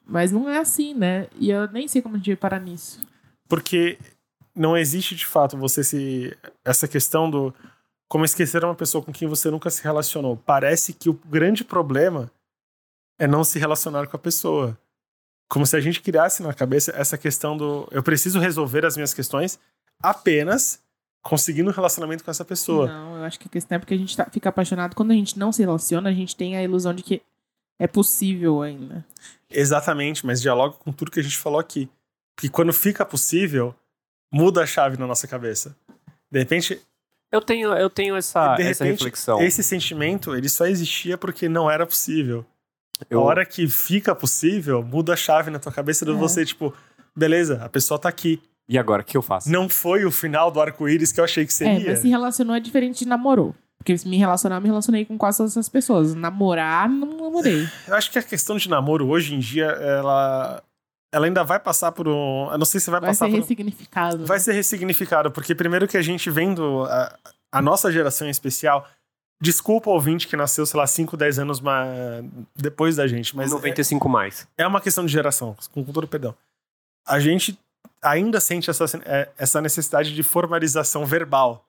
Mas não é assim, né? E eu nem sei como a gente vai parar nisso. Porque não existe de fato você se. Essa questão do. Como esquecer uma pessoa com quem você nunca se relacionou. Parece que o grande problema é não se relacionar com a pessoa. Como se a gente criasse na cabeça essa questão do. Eu preciso resolver as minhas questões apenas conseguindo um relacionamento com essa pessoa. Não, eu acho que a questão é porque a gente tá, fica apaixonado. Quando a gente não se relaciona, a gente tem a ilusão de que é possível ainda. Exatamente, mas dialoga com tudo que a gente falou aqui. Porque quando fica possível, muda a chave na nossa cabeça. De repente, Eu tenho, eu tenho essa, de essa repente, reflexão. esse sentimento, ele só existia porque não era possível. Eu- A hora que fica possível, muda a chave na tua cabeça de É. você, tipo, beleza, a pessoa tá aqui. E agora, o que eu faço? Não foi o final do arco-íris que eu achei que É, seria. mas se relacionou é diferente de namorou. Porque se me relacionar, eu me relacionei com quase todas essas pessoas. Namorar, não namorei. Eu acho que a questão de namoro hoje em dia, ela, ela ainda vai passar por um. Eu não sei se vai, Vai passar ser por. ressignificado. Vai ser ressignificado, porque primeiro que a gente vendo a, a nossa geração em especial. Desculpa o ouvinte que nasceu, sei lá, 5, 10 anos ma- depois da gente, mas é- 95 mais. é uma questão de geração, com todo perdão. A gente ainda sente essa, é, essa necessidade de formalização verbal.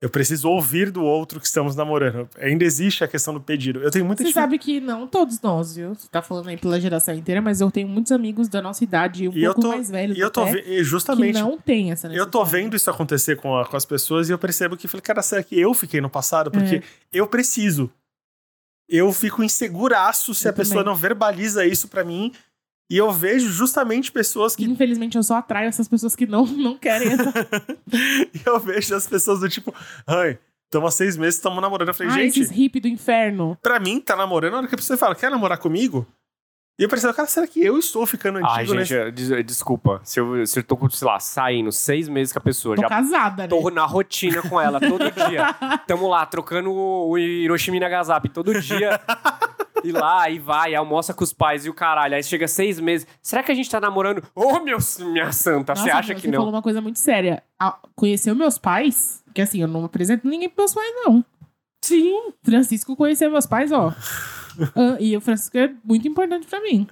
Eu preciso ouvir do outro que estamos namorando. Ainda existe a questão do pedido. Eu tenho muita Você sabe que não todos nós, viu? Você tá falando aí pela geração inteira, mas eu tenho muitos amigos da nossa idade e um E eu pouco tô, mais velhos e eu tô até, ve- e que justamente. não tem essa Eu necessidade. tô vendo isso acontecer com, a- com as pessoas e eu percebo que, falei, cara, será que eu fiquei no passado? Porque É. eu preciso. Eu fico inseguraço se Eu a pessoa também. não verbaliza isso pra mim. E eu vejo justamente pessoas que. Infelizmente, eu só atraio essas pessoas que não, não querem essa... e eu vejo as pessoas do tipo, ai, estamos há seis meses, estamos namorando. Eu falei, Ai, gente, esses hippies do inferno. pra mim, tá namorando, a hora que a pessoa fala, quer namorar comigo? E eu pensei, cara, será que eu estou ficando antigo Ai, gente, nesse... eu- des- desculpa. Se eu, se eu tô, sei lá, saindo seis meses com a pessoa, Tô já casada, né? tô na rotina com ela todo dia. Tamo lá, trocando o o Hiroshima e Nagasaki todo dia. E lá, e vai, almoça com os pais e o caralho. Aí chega seis meses. Será que a gente tá namorando? Ô, meu, minha santa, você Nossa, acha você que não? falou uma coisa muito séria. Conheceu meus pais? Que assim, eu não apresento ninguém pros meus pais, não. Sim. Francisco conheceu meus pais, ó. Ah, e o Francisco é muito importante pra mim.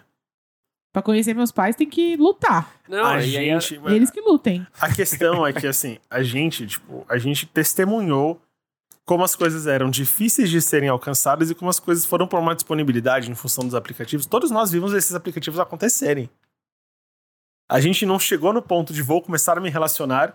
Pra conhecer meus pais tem que lutar. Não, a gente. Eles que lutem. A questão é que, assim, a gente, tipo, a gente testemunhou como as coisas eram difíceis de serem alcançadas e como as coisas foram por uma disponibilidade em função dos aplicativos. Todos nós vimos esses aplicativos acontecerem. A gente não chegou no ponto de vou começar a me relacionar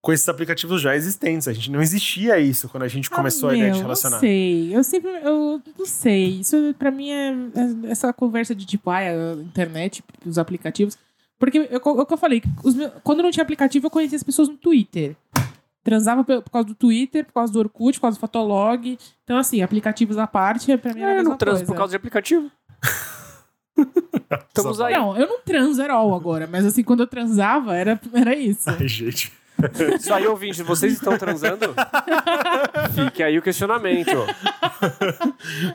com esses aplicativos já existentes. A gente não existia isso quando a gente começou Ah, a ideia de meu, relacionar. Não sei. Eu sempre. Eu não sei. Isso pra mim é, é essa conversa de tipo, ah, a internet, os aplicativos. Porque eu- é o que eu falei, meus- quando não tinha aplicativo, eu conhecia as pessoas no Twitter. Transava por, por causa do Twitter, por causa do Orkut, por causa do Fotolog. Então, assim, aplicativos à parte, pra mim era a É, eu mesma não transo coisa. por causa de aplicativo. Estamos aí. Não, eu não transo at all agora, mas assim, quando eu transava, era, era isso. Ai, gente. Isso aí, ouvinte, vocês estão transando? Fique aí o questionamento.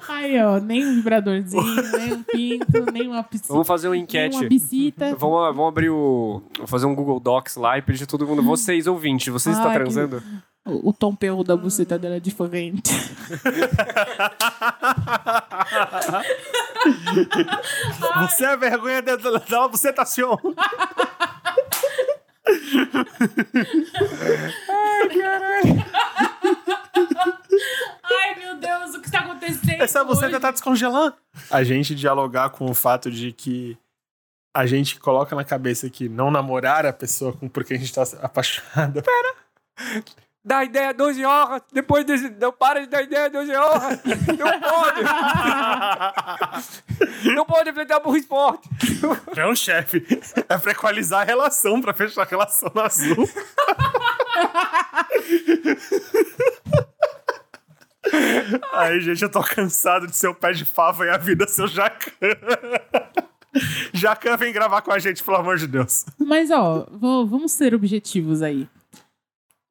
Aí, ó, nem um vibradorzinho, nem um pinto, nem uma piscina. Vamos fazer uma enquete. uma. Vamos, vamos abrir o. Vamos fazer um Google Docs lá e pedir a todo mundo. Vocês, ouvintes, vocês estão Ai, que- transando? O, o tom perro da buceta dela é diferente. Você é a vergonha da, da, da bucetação. Ai, meu Deus, o que está acontecendo? Essa buceta hoje? tá descongelando. A gente dialogar com o fato de que a gente coloca na cabeça que não namorar a pessoa com porque a gente tá apaixonado. Dá ideia 12 horas, depois desse, não para de dar ideia 12 horas. Não pode. não pode enfrentar burro esporte. Não, chefe. É pra equalizar a relação, pra fechar a relação no azul. Aí, gente, eu tô cansado de ser o pé de fava e a vida seu jacan. Jacan vem gravar com a gente, pelo amor de Deus. Mas, ó, vou- vamos ser objetivos aí.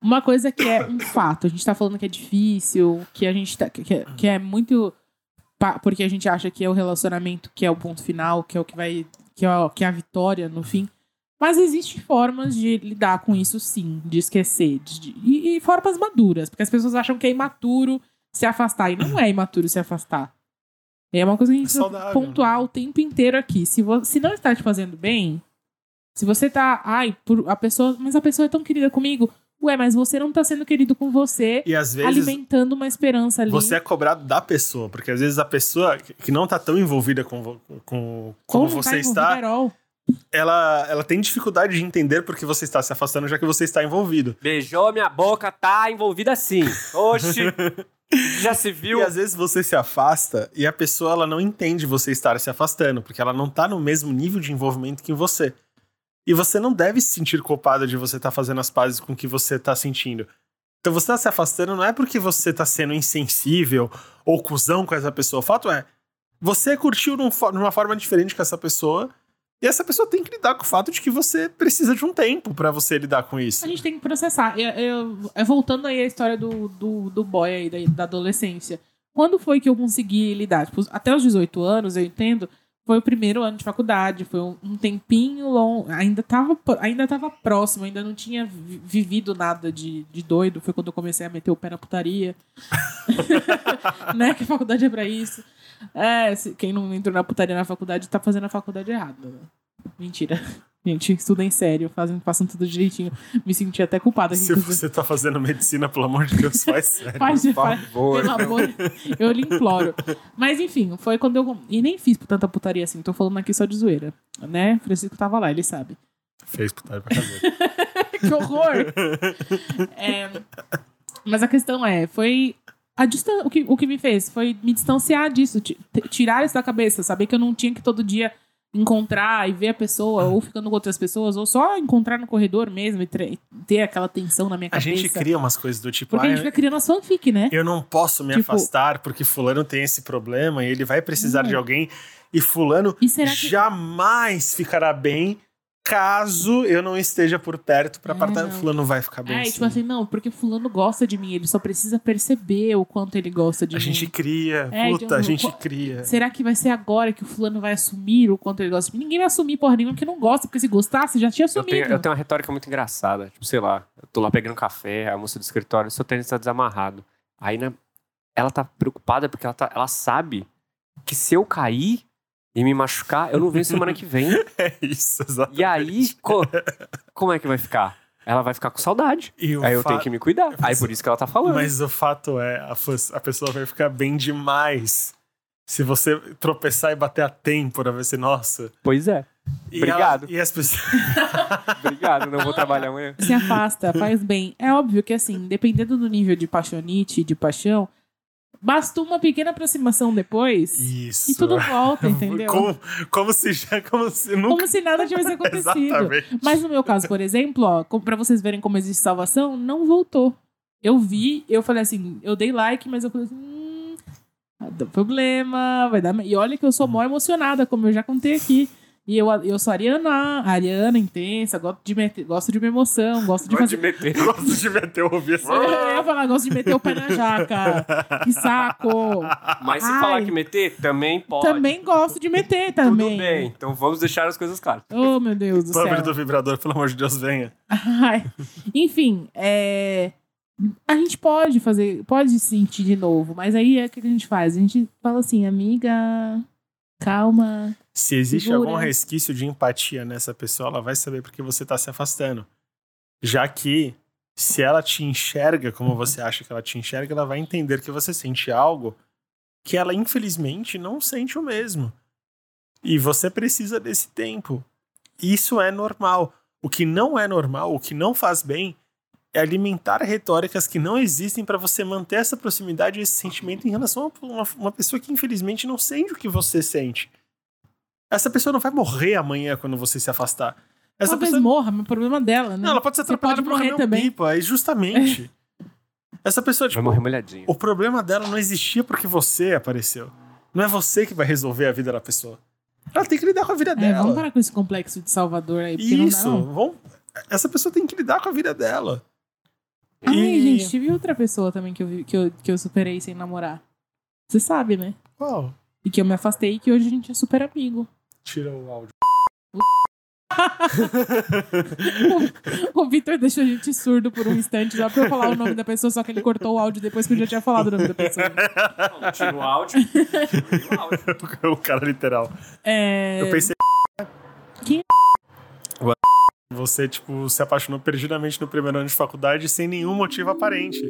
Uma coisa que é um fato, a gente tá falando que é difícil, que a gente tá. que, é- que é muito. Porque a gente acha que é o relacionamento que é o ponto final, que é o que vai. que é, o- que é a vitória no fim. Mas existem formas de lidar com isso, sim, de esquecer. de- e, e formas maduras, porque as pessoas acham que é imaturo se afastar. E não é imaturo se afastar. É uma coisa que a gente É precisa pontuar o tempo inteiro aqui. Se, vo- se não está te fazendo bem, se você tá. Ai, por, a pessoa. Mas a pessoa é tão querida comigo. Ué, mas você não tá sendo querido com você, E às vezes alimentando uma esperança ali. você é cobrado da pessoa, porque às vezes a pessoa que não tá tão envolvida com, com como Ou não você tá está, ela, ela tem dificuldade de entender porque você está se afastando, já que você está envolvido. Beijou minha boca, tá envolvida sim. Oxi. Já se viu? E às vezes você se afasta e a pessoa ela não entende você estar se afastando, porque ela não tá no mesmo nível de envolvimento que você. E você não deve se sentir culpado de você estar fazendo as pazes com o que você tá sentindo. Então você tá se afastando não é porque você tá sendo insensível ou cuzão com essa pessoa. O fato é, você curtiu num numa forma diferente com essa pessoa e essa pessoa tem que lidar com o fato de que você precisa de um tempo pra você lidar com isso. A gente tem que processar. Eu, eu- é, voltando aí à história do, do, do boy aí, da, da adolescência. Quando foi que eu consegui lidar? Tipo, até os 18 anos, eu entendo, foi o primeiro ano de faculdade, foi um, tempinho longo, ainda tava, ainda tava próximo, ainda não tinha vi- vivido nada de, de doido, foi quando eu comecei a meter o pé na putaria. né? Que faculdade é pra isso. É, quem não entrou na putaria na faculdade tá fazendo a faculdade errada. Mentira. Gente, estudem sério, fazem, façam tudo direitinho. Me senti até culpada aqui. Se você tá fazendo medicina, pelo amor de Deus, faz sério. Faz, Por favor. pelo amor, eu lhe imploro. Mas enfim, foi quando eu. E nem fiz por tanta putaria assim, tô falando aqui só de zoeira. Né? Francisco tava lá, ele sabe. Fez putaria pra cabeça. que horror! É, mas a questão é, foi. A distan o, que, o que me fez foi me distanciar disso, tirar isso da cabeça, saber que eu não tinha que todo dia encontrar e ver a pessoa, ou ficando com outras pessoas, ou só encontrar no corredor mesmo e ter aquela tensão na minha A cabeça. gente cria umas coisas do tipo, Porque a ah, gente fica criando as fanfic, né? eu não posso me Tipo- afastar porque fulano tem esse problema e ele vai precisar de alguém e fulano E que. jamais ficará bem caso eu não esteja por perto pra É, apartar. não. Fulano vai ficar bem É, sim. tipo assim, não, porque fulano gosta de mim, ele só precisa perceber o quanto ele gosta de a mim. gente cria, É, puta, então, a gente qu- cria. Será que vai ser agora que o fulano vai assumir o quanto ele gosta de mim? Ninguém vai assumir porra nenhuma que não gosta, porque se gostasse, já tinha Eu assumido. tenho, eu tenho uma retórica muito engraçada. Tipo, sei lá, eu tô lá pegando café, a moça do escritório, seu tênis tá desamarrado. Aí, né, ela tá preocupada porque ela, tá, ela sabe que se eu cair, e me machucar, eu não venho semana que vem. É isso, exatamente. E aí, co- como é que vai ficar? Ela vai ficar com saudade. E Aí eu tenho que me cuidar. Aí por isso que ela tá falando. Mas o fato é, a, a pessoa vai ficar bem demais. Se você tropeçar e bater a têmpora, vai ser, nossa. Pois é. E Obrigado. ela- e as pessoas. Obrigado, não vou trabalhar amanhã. Se afasta, faz bem. É óbvio que, assim, dependendo do nível de paixonite, de paixão, basta uma pequena aproximação depois Isso. e tudo volta, entendeu? Como, como se já. Como se nunca. Como se nada tivesse acontecido. Exatamente. Mas no meu caso, por exemplo, ó, pra vocês verem como existe salvação, não voltou. Eu vi, eu falei assim, eu dei like, mas eu falei assim, hum, problema, vai dar. E olha que eu sou mó emocionada, como eu já contei aqui. E eu, eu sou ariana, ariana intensa, gosto de, meter, gosto de uma emoção, gosto de Gosto de fazer. meter. Gosto de meter o ouvir assim. Eu ia falar, gosto de meter o pé na jaca. Que saco. Mas se Ai. falar que meter, também pode. Também gosto de meter Tudo também. bem. Então vamos deixar as coisas claras. Oh, meu Deus do Pobre céu. do vibrador, pelo amor de Deus, venha. Ai. Enfim, é, a gente pode fazer, pode sentir de novo, mas aí é o que a gente faz? A gente fala assim, amiga, calma. Se existe Segura. algum resquício de empatia nessa pessoa, ela vai saber porque você tá se afastando. Já que, se ela te enxerga como você acha que ela te enxerga, ela vai entender que você sente algo que ela, infelizmente, não sente o mesmo. E você precisa desse tempo. Isso é normal. O que não é normal, o que não faz bem, é alimentar retóricas que não existem para você manter essa proximidade e esse sentimento em relação a uma, uma pessoa que, infelizmente, não sente o que você sente. Essa pessoa não vai morrer amanhã quando você se afastar. Essa Talvez pessoa. morra, mas o problema dela, né? Não, ela pode ser atropelada pode por morrer também. pipa. E justamente. Essa pessoa, Vai tipo, morrer molhadinho. o problema dela não existia porque você apareceu. Não é você que vai resolver a vida da pessoa. Ela tem que lidar com a vida É, dela. vamos parar com esse complexo de Salvador aí, Isso. não dá não. Vamos... Essa pessoa tem que lidar com a vida dela. Ai, E- gente, tive outra pessoa também que eu, vi- que, eu, que eu superei sem namorar. Você sabe, né? Qual? E que eu me afastei e que hoje a gente é super amigo. Tira o áudio. O Vitor deixou a gente surdo por um instante só pra eu falar o nome da pessoa, só que ele cortou o áudio depois que eu já tinha falado o nome da pessoa. Não, tira o áudio. Tira o áudio. o cara literal. É... Eu pensei. Quem? O Você, tipo, se apaixonou perdidamente no primeiro ano de faculdade sem nenhum motivo aparente.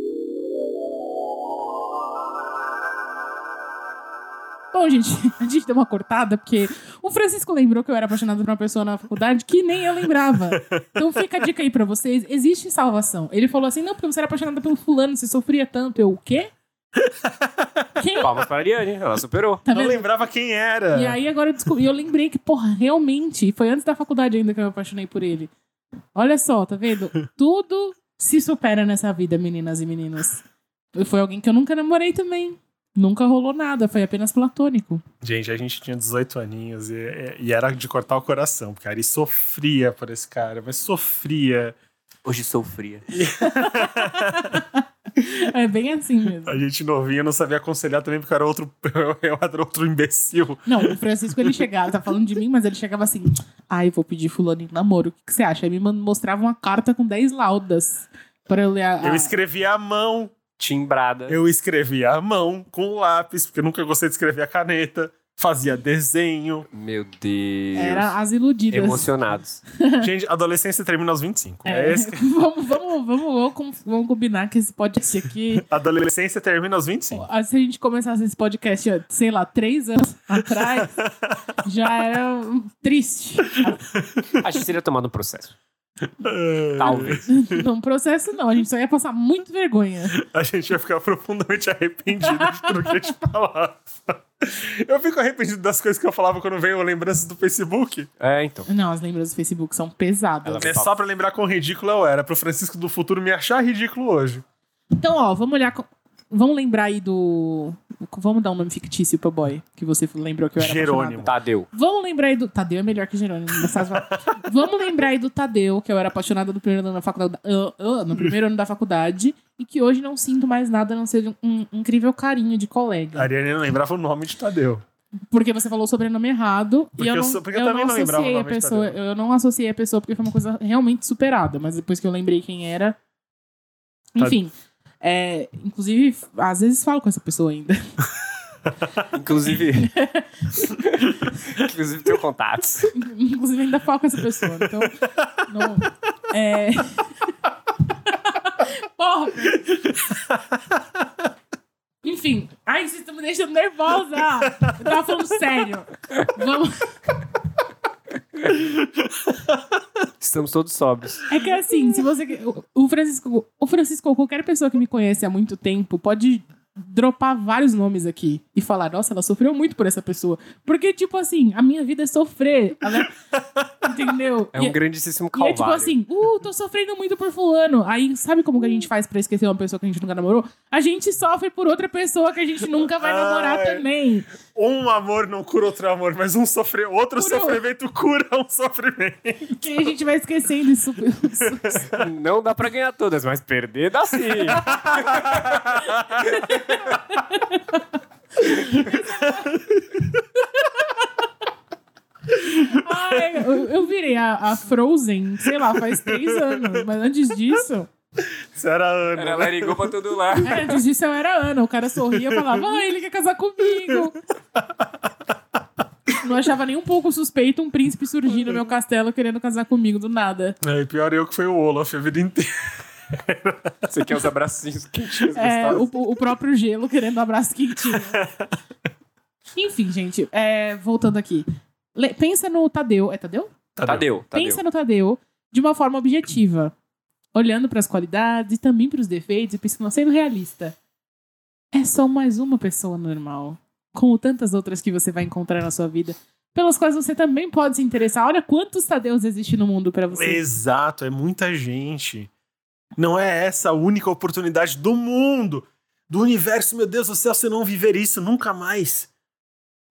Bom, gente, a gente deu uma cortada, porque o Francisco lembrou que eu era apaixonado por uma pessoa na faculdade que nem eu lembrava. Então fica a dica aí pra vocês: existe salvação. Ele falou assim: não, porque você era apaixonada pelo fulano, você sofria tanto. Eu, o quê? Quem? Palmas pra Ariane, ela superou. Tá Não lembrava quem era. E aí agora eu descobri, eu lembrei que, porra, realmente, foi antes da faculdade ainda que eu me apaixonei por ele. Olha só, tá vendo? Tudo se supera nessa vida, meninas e meninos. Foi alguém que eu nunca namorei também. Nunca rolou nada, foi apenas platônico. Gente, a gente tinha 18 aninhos e, e era de cortar o coração, porque a Ari sofria por esse cara, mas sofria. Hoje sou fria. É bem assim mesmo. A gente novinho não sabia aconselhar também, porque eu era outro, eu era outro imbecil. Não, o Francisco ele chegava, tá falando de mim, mas ele chegava assim: ai, vou pedir fulano em namoro, o que, que você acha? Aí me mostrava uma carta com 10 laudas pra eu ler a. Eu a- escrevia à mão, Timbrada. eu escrevia à mão, com lápis, porque eu nunca gostei de escrever a caneta. Fazia desenho. Meu Deus. Era as iludidas. Emocionados. Gente, adolescência termina aos 25. É. É, esse que- vamos, vamos, vamos, vamos, com- vamos combinar que esse podcast aqui. Adolescência termina aos 25. ah, Se a gente começasse esse podcast, sei lá, três anos atrás, já era triste. A gente teria tomado um processo. Ah, Talvez. Num processo, não. A gente só ia passar muito vergonha. A gente vai ficar profundamente arrependido de tudo que a gente falava. Eu fico arrependido das coisas que eu falava quando veio lembranças do Facebook. É, então. Não, as lembranças do Facebook são pesadas. Ela- É só pra lembrar quão ridículo eu era. Pro Francisco do futuro me achar ridículo hoje. Então, ó, vamos olhar. com- Vamos lembrar aí do. Vamos dar um nome fictício pro boy, que você lembrou que eu era Jerônimo. apaixonada. Tadeu. Vamos lembrar aí do. Tadeu é melhor que Jerônimo. falar. Vamos lembrar aí do Tadeu, que eu era apaixonada no primeiro ano da faculdade. ah, ah, no primeiro ano da faculdade. E que hoje não sinto mais nada a não ser um, um incrível carinho de A colega. Ariane não lembrava o nome de Tadeu. Porque você falou o sobrenome errado. Porque e eu eu não, sou- porque eu também não lembrava o associei a nome de pessoa. Tadeu. Eu não associei a pessoa porque foi uma coisa realmente superada. Mas depois que eu lembrei quem era. Enfim. É, inclusive, às vezes falo com essa pessoa ainda. Inclusive. Inclusive, tenho contatos. Inclusive, ainda falo com essa pessoa. Então, não. É. Porra! Enfim. Ai, vocês estão me deixando nervosa. Eu tava falando sério. Vamos. Estamos todos sóbrios. É que assim, se você. O Francisco, o Francisco, qualquer pessoa que me conhece há muito tempo, pode dropar vários nomes aqui e falar, nossa, ela sofreu muito por essa pessoa. Porque, tipo assim, a minha vida é sofrer. Ela... Entendeu? É um E- grandíssimo E é calvário. tipo assim, uh, tô sofrendo muito por fulano. Aí, sabe como que a gente faz pra esquecer uma pessoa que a gente nunca namorou? A gente sofre por outra pessoa que a gente nunca vai namorar Ai. também. Um amor não cura outro amor, mas um sofre... outro Cura- sofrimento cura um sofrimento. E aí a gente vai esquecendo isso- Não dá pra ganhar todas, mas perder dá sim. Ai, eu, eu virei a, a Frozen, sei lá, faz três anos. Mas antes disso, Isso era a Ana. Ela né? ligou pra todo lado. é, antes disso eu era Ana. O cara sorria e falava, ai, ele quer casar comigo. Não achava nem um pouco suspeito um príncipe surgir no meu castelo querendo casar comigo do nada. É, e pior eu que foi o Olaf a vida inteira. Você quer os abracinhos quentinhos É, o, o próprio gelo querendo um abraço quentinho. Enfim, gente, é, voltando aqui. Le- pensa no Tadeu. É Tadeu? Tadeu, Tadeu. Pensa no Tadeu de uma forma objetiva. Olhando para as qualidades e também para os defeitos e pensando, sendo realista. É só mais uma pessoa normal. Como tantas outras que você vai encontrar na sua vida. Pelas quais você também pode se interessar. Olha quantos Tadeus existem no mundo para você. Exato, é muita gente. Não é essa a única oportunidade do mundo, do universo, meu Deus do céu, você não viver isso nunca mais.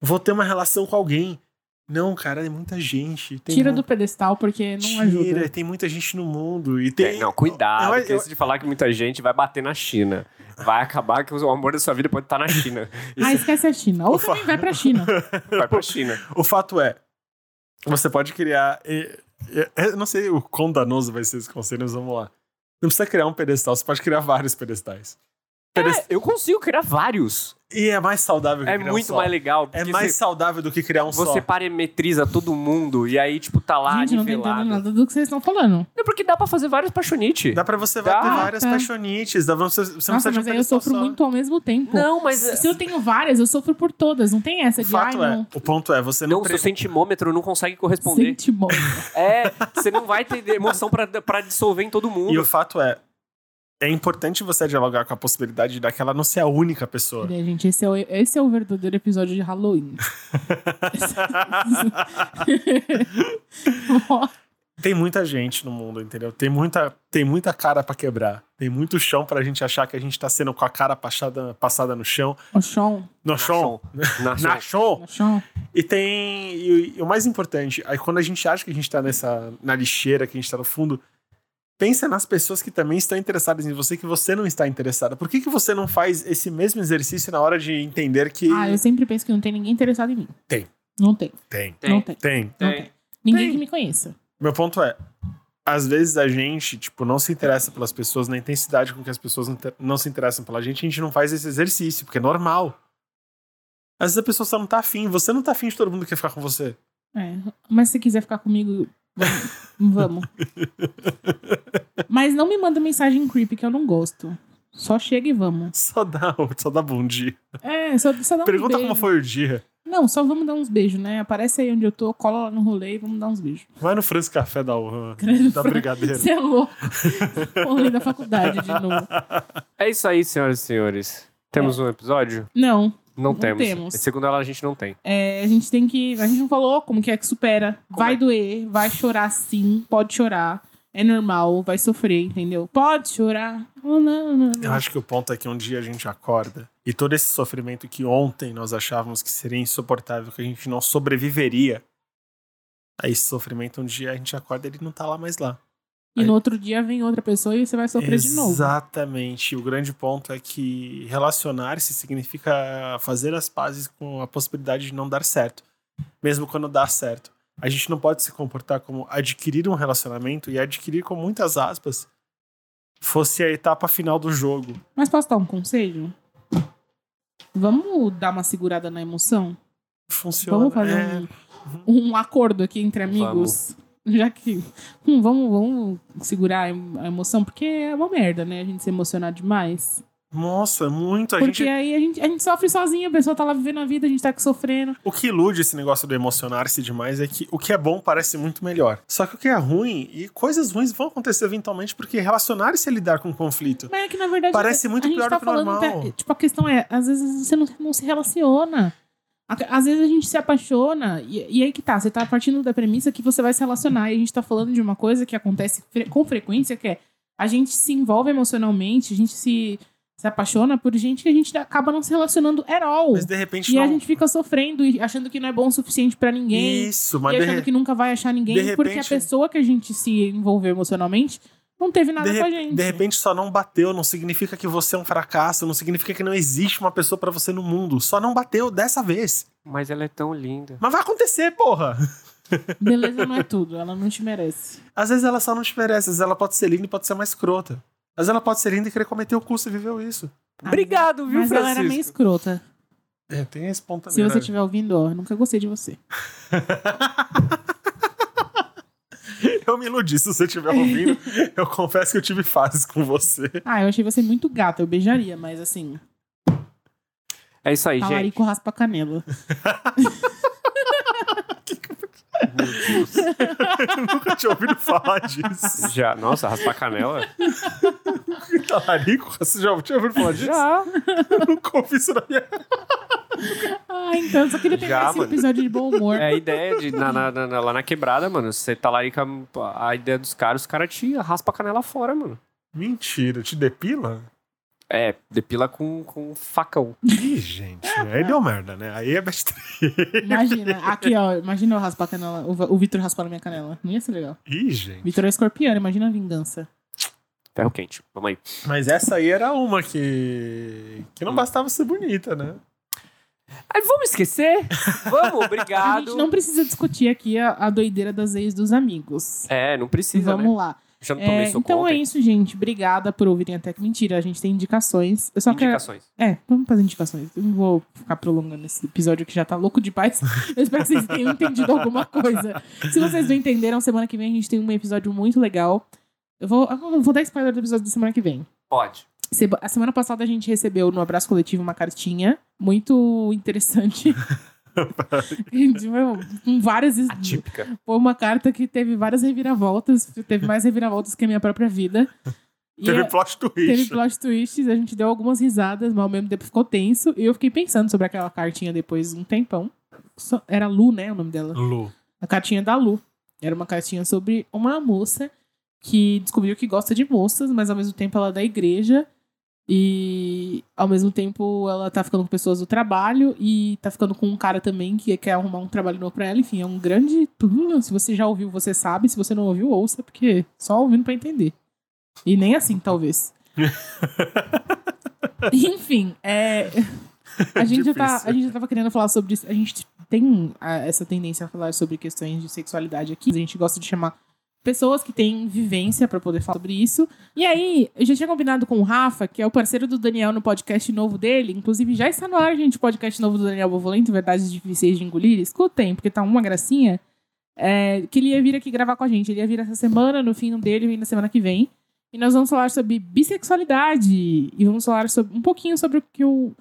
Vou ter uma relação com alguém. Não, cara, é muita gente. Tem Tira mu- do pedestal porque não Tira, ajuda. tem muita gente no mundo. E tem. Tem- não, cuidado, Eu- que eu- antes de falar que muita gente vai bater na China. Vai acabar que o amor da sua vida pode estar na China. Ah, Isso esquece a China. Ou Ufa. também vai pra China. vai pra China. O fato é, você pode criar. Eu não sei o quão danoso vai ser esse conselho, mas vamos lá. Não precisa criar um pedestal, você pode criar vários pedestais. Pedest- Eu consigo criar vários. E é mais saudável que É criar um muito mais legal. É porque mais você, saudável do que criar um você só. parametriza todo mundo e aí, tipo, tá lá Gente, não tô entendendo nada do que vocês estão falando. É porque dá pra fazer vários paixonite. Dá pra você Dá. ter várias Tá. paixonites. Dá pra você, você não Nossa, precisa de um mas aí eu pedestal sofro só. muito ao mesmo tempo. Não, mas... Se eu tenho várias, eu sofro por todas. Não tem essa O de, ai, fato é, não. o ponto é, você não, Não, pre- seu sentimômetro não consegue corresponder. Sente bom. É, você não vai ter emoção pra, pra dissolver em todo mundo. E o fato é, é importante você dialogar com a possibilidade daquela não ser a única pessoa. Olha, gente, esse é, o, esse é o verdadeiro episódio de Halloween. Tem muita gente no mundo, entendeu? Tem muita, tem muita cara pra quebrar. Tem muito chão pra gente achar que a gente tá sendo com a cara passada, passada no chão. o chão. No Na chão. Na chão. E tem. E, e o mais importante, aí quando a gente acha que a gente tá nessa. na lixeira, que a gente tá no fundo, pensa nas pessoas que também estão interessadas em você, que você não está interessada. Por que, que você não faz esse mesmo exercício na hora de entender que. Ah, eu sempre penso que não tem ninguém interessado em mim. Tem. Não tem. Tem. Não tem. Tem. Não Tem. tem. Ninguém Tem. que me conheça. Meu ponto é. Às vezes a gente, tipo, não se interessa pelas pessoas na intensidade com que as pessoas não se interessam pela gente, a gente não faz esse exercício, porque é normal. Às vezes a pessoa só não tá afim, você não tá afim de todo mundo que quer ficar com você. É, mas se quiser ficar comigo, vamos. vamos. mas não me manda mensagem creepy que eu não gosto. Só chega e vamos. Só dá, só dá bom dia. É, só, só dá um Pergunta beijo. como foi o dia. Não, só vamos dar uns beijos, né? Aparece aí onde eu tô, cola lá no rolê e vamos dar uns beijos. Vai no Franz Café da Urra, da Fran- Brigadeiro. Você é louco. Rolê da faculdade de novo. É isso aí, senhoras e senhores. Temos um episódio? Não, Não, Não temos. temos. Segundo ela, a gente não tem. é, a gente tem que. A gente não falou como que é que supera. Como vai é? doer, vai chorar sim, pode chorar. É normal, vai sofrer, entendeu? Pode chorar. Oh, não, não, Eu não. acho que o ponto é que um dia a gente acorda e todo esse sofrimento que ontem nós achávamos que seria insuportável, que a gente não sobreviveria a esse sofrimento, um dia a gente acorda e ele não tá lá mais lá. E no outro dia vem outra pessoa e você vai sofrer de novo. Exatamente. O grande ponto é que relacionar-se significa fazer as pazes com a possibilidade de não dar certo, mesmo quando dá certo. A gente não pode se comportar como adquirir um relacionamento e adquirir com muitas aspas fosse a etapa final do jogo. Mas posso dar um conselho? Vamos dar uma segurada na emoção? Funciona. Vamos fazer é. um, um acordo aqui entre amigos? Já que. hum, vamos, vamos segurar a em- a emoção, porque é uma merda, né? A gente se emocionar demais. Nossa, muito. A Porque gente, aí a gente, a gente sofre sozinho, a pessoa tá lá vivendo a vida, a gente tá aqui sofrendo. o que ilude esse negócio do emocionar-se demais é que o que é bom parece muito melhor. Só que o que é ruim, e coisas ruins vão acontecer eventualmente, porque relacionar-se é lidar com conflito. Mas é que na verdade. Parece muito pior tá do que o normal. tipo, a questão é, às vezes você não, não se relaciona. A- Às vezes a gente se apaixona, e, e aí que tá, você tá partindo da premissa que você vai se relacionar, e a gente tá falando de uma coisa que acontece fre- com frequência, que é a gente se envolve emocionalmente, a gente se, se apaixona por gente que a gente acaba não se relacionando at all. Mas de repente E não. a gente fica sofrendo e achando que não é bom o suficiente pra ninguém. Isso, E mas de, achando re- que nunca vai achar ninguém, de porque a repente- pessoa que a gente se envolveu emocionalmente não teve nada de, com a gente. de repente só não bateu, não significa que você é um fracasso, não significa que não existe uma pessoa pra você no mundo. Só não bateu dessa vez. Mas ela é tão linda. Mas vai acontecer, porra. Beleza não é tudo, ela não te merece. Às vezes ela só não te merece, às vezes ela pode ser linda e pode ser mais escrota. Às vezes ela pode ser linda e querer cometer o cu, você viveu isso. Obrigado, viu, Mas ela Francisco? era meio escrota. É, tem esse ponto Se também. você né? estiver ouvindo, ó, eu nunca gostei de você. Eu me iludi, se você estiver ouvindo. eu confesso que eu tive fases com você. Ah, eu achei você muito gata, eu beijaria, mas assim, É isso aí, gente. talarico raspa a canela. Meu Deus. Eu nunca tinha ouvido falar disso. Já, nossa, raspar canela? Talarico? Você já tinha ouvido falar disso? Já. Eu nunca ouvi isso na minha Ah, então, eu só queria pegar Já, esse mano. episódio de bom humor. É a ideia de, na, na- na- lá na quebrada, mano, você tá lá e com a, a ideia dos caras, os caras te raspa a canela fora, mano. Mentira, te depila? É, depila com, com facão. Ih, gente, aí deu merda, né? Aí é besteira. Imagina, aqui, ó, imagina eu raspar a canela, o, o Vitor raspando a minha canela. Não ia ser legal. Ih, gente. Vitor é escorpiano, imagina a vingança. Ferro quente. Vamos aí. Mas essa aí era uma que. que não bastava ser bonita, né? Aí, vamos esquecer? Vamos, A obrigado. gente não precisa discutir aqui a, a doideira das ex dos amigos. É, não precisa, Vamos né? lá. Já tomei É, então é isso, gente. Obrigada por ouvirem até que mentira. A gente tem indicações. Eu só Indicações. quero. É, vamos fazer indicações. Eu não vou ficar prolongando esse episódio que já tá louco demais. Eu espero que vocês tenham entendido alguma coisa. Se vocês não entenderam, semana que vem a gente tem um episódio muito legal. Eu vou, eu vou dar spoiler do episódio da semana que vem. Pode. A semana passada a gente recebeu no Abraço Coletivo uma cartinha muito interessante. Com várias. Atípica. Foi uma carta que teve várias reviravoltas. Teve mais reviravoltas que a minha própria vida. E Teve plot twist. teve plot twists, a gente deu algumas risadas, mas ao mesmo tempo ficou tenso. E eu fiquei pensando sobre aquela cartinha depois de um tempão. Era Lu, né? O nome dela. Lu. A cartinha da Lu. Era uma cartinha sobre uma moça que descobriu que gosta de moças, mas ao mesmo tempo ela é da igreja. E ao mesmo tempo ela tá ficando com pessoas do trabalho e tá ficando com um cara também que quer arrumar um trabalho novo pra ela. Enfim, é um grande. Se você já ouviu, você sabe. Se você não ouviu, ouça, porque só ouvindo pra entender. E nem assim, talvez. Enfim, é. A gente, já tá, a gente já tava querendo falar sobre isso. A gente tem ah, essa tendência a falar sobre questões de sexualidade aqui. A gente gosta de chamar pessoas que têm vivência pra poder falar sobre isso. E aí, eu já tinha combinado com o Rafa, que é o parceiro do Daniel no podcast novo dele. Inclusive, já está no ar, gente, o podcast novo do Daniel Bovolento, Verdades Difíceis de Engolir. Escutem, porque tá uma gracinha. É, que ele ia vir aqui gravar com a gente. Ele ia vir essa semana, no fim dele, vem na semana que vem. E nós vamos falar sobre bissexualidade. E vamos falar sobre, um pouquinho sobre o que eu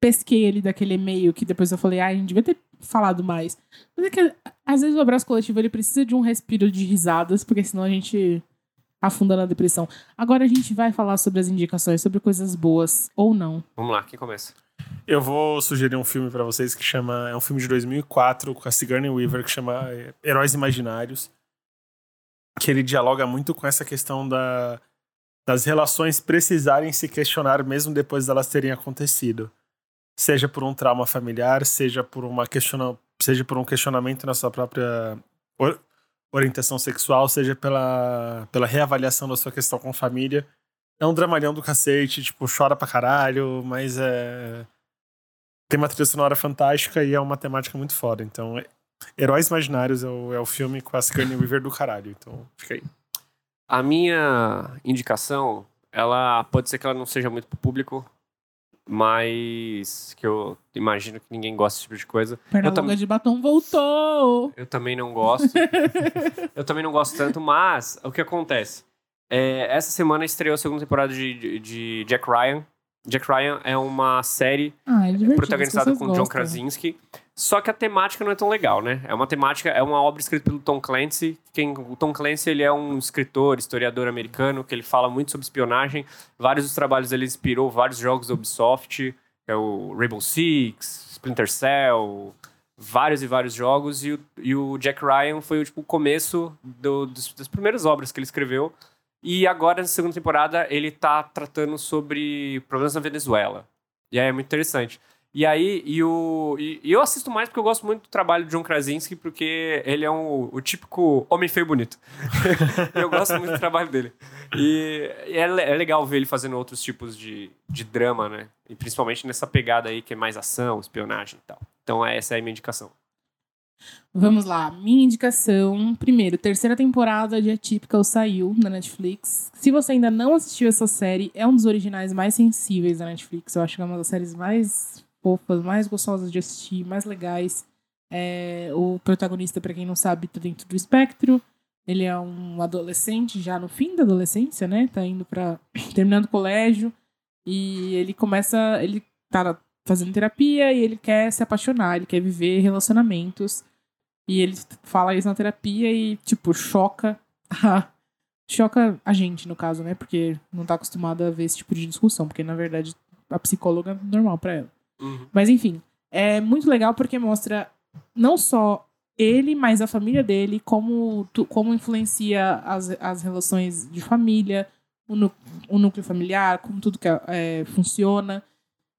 pesquei ali daquele e-mail que depois eu falei, ah, a gente devia ter falado mais. Mas é que às vezes o abraço coletivo ele precisa de um respiro de risadas, porque senão a gente afunda na depressão. Agora a gente vai falar sobre as indicações, sobre coisas boas ou não. Vamos lá, quem começa? Eu vou sugerir um filme pra vocês que chama. É um filme de 2004 com a Sigourney Weaver que chama é, Heróis Imaginários. Que ele dialoga muito com essa questão da, das relações precisarem se questionar mesmo depois delas terem acontecido. Seja por um trauma familiar, seja por, uma questiona, seja por um questionamento na sua própria or- orientação sexual, seja pela, pela reavaliação da sua questão com família. É um dramalhão do cacete, tipo, chora pra caralho, mas é. Tem uma trilha sonora fantástica e é uma temática muito foda. Então, é- Heróis Imaginários é o, é o filme com a Sigourney Weaver do caralho. Então, fica aí. A minha indicação, ela pode ser que ela não seja muito pro público, mas que eu imagino que ninguém gosta desse tipo de coisa. Perna Eu tam- de batom voltou! Eu também não gosto. eu também não gosto tanto, mas o que acontece? É, essa semana estreou a segunda temporada de, de- de Jack Ryan. Jack Ryan é uma série Ah, é protagonizada com John. Krasinski. Só que a temática não é tão legal, né? É uma temática, é uma obra escrita pelo Tom Clancy. Quem, o Tom Clancy ele é um escritor, historiador americano que ele fala muito sobre espionagem. Vários dos trabalhos dele inspirou vários jogos da Ubisoft, é o Rainbow Six, Splinter Cell, vários e vários jogos. E o, e o Jack Ryan foi tipo, o começo do- dos- das primeiras obras que ele escreveu. E agora, na segunda temporada, ele tá tratando sobre problemas na Venezuela. E aí é muito interessante. E aí, e, o, e, e eu assisto mais porque eu gosto muito do trabalho de John Krasinski, porque ele é um, o típico homem feio bonito. eu gosto muito do trabalho dele. E, e é, é legal ver ele fazendo outros tipos de, de drama, né? E principalmente nessa pegada aí que é mais ação, espionagem e tal. Então essa é a minha indicação. Vamos lá, minha indicação. Primeiro, terceira temporada de Atypical saiu na Netflix. Se você ainda não assistiu essa série, é um dos originais mais sensíveis da Netflix. Eu acho que é uma das séries mais fofas, mais gostosas de assistir, mais legais. É, o protagonista, pra quem não sabe, tá dentro do espectro. Ele é um adolescente, já no fim da adolescência, né? Tá indo pra. terminando o colégio. E ele começa. Ele tá fazendo terapia e ele quer se apaixonar, ele quer viver relacionamentos. E ele fala isso na terapia e, tipo, choca a, choca a gente, no caso, né? Porque não tá acostumado a ver esse tipo de discussão, porque na verdade a psicóloga é normal pra ela. Mas enfim, é muito legal porque mostra não só ele, mas a família dele, como, como influencia as, as relações de família, o núcleo familiar, como tudo que é, funciona.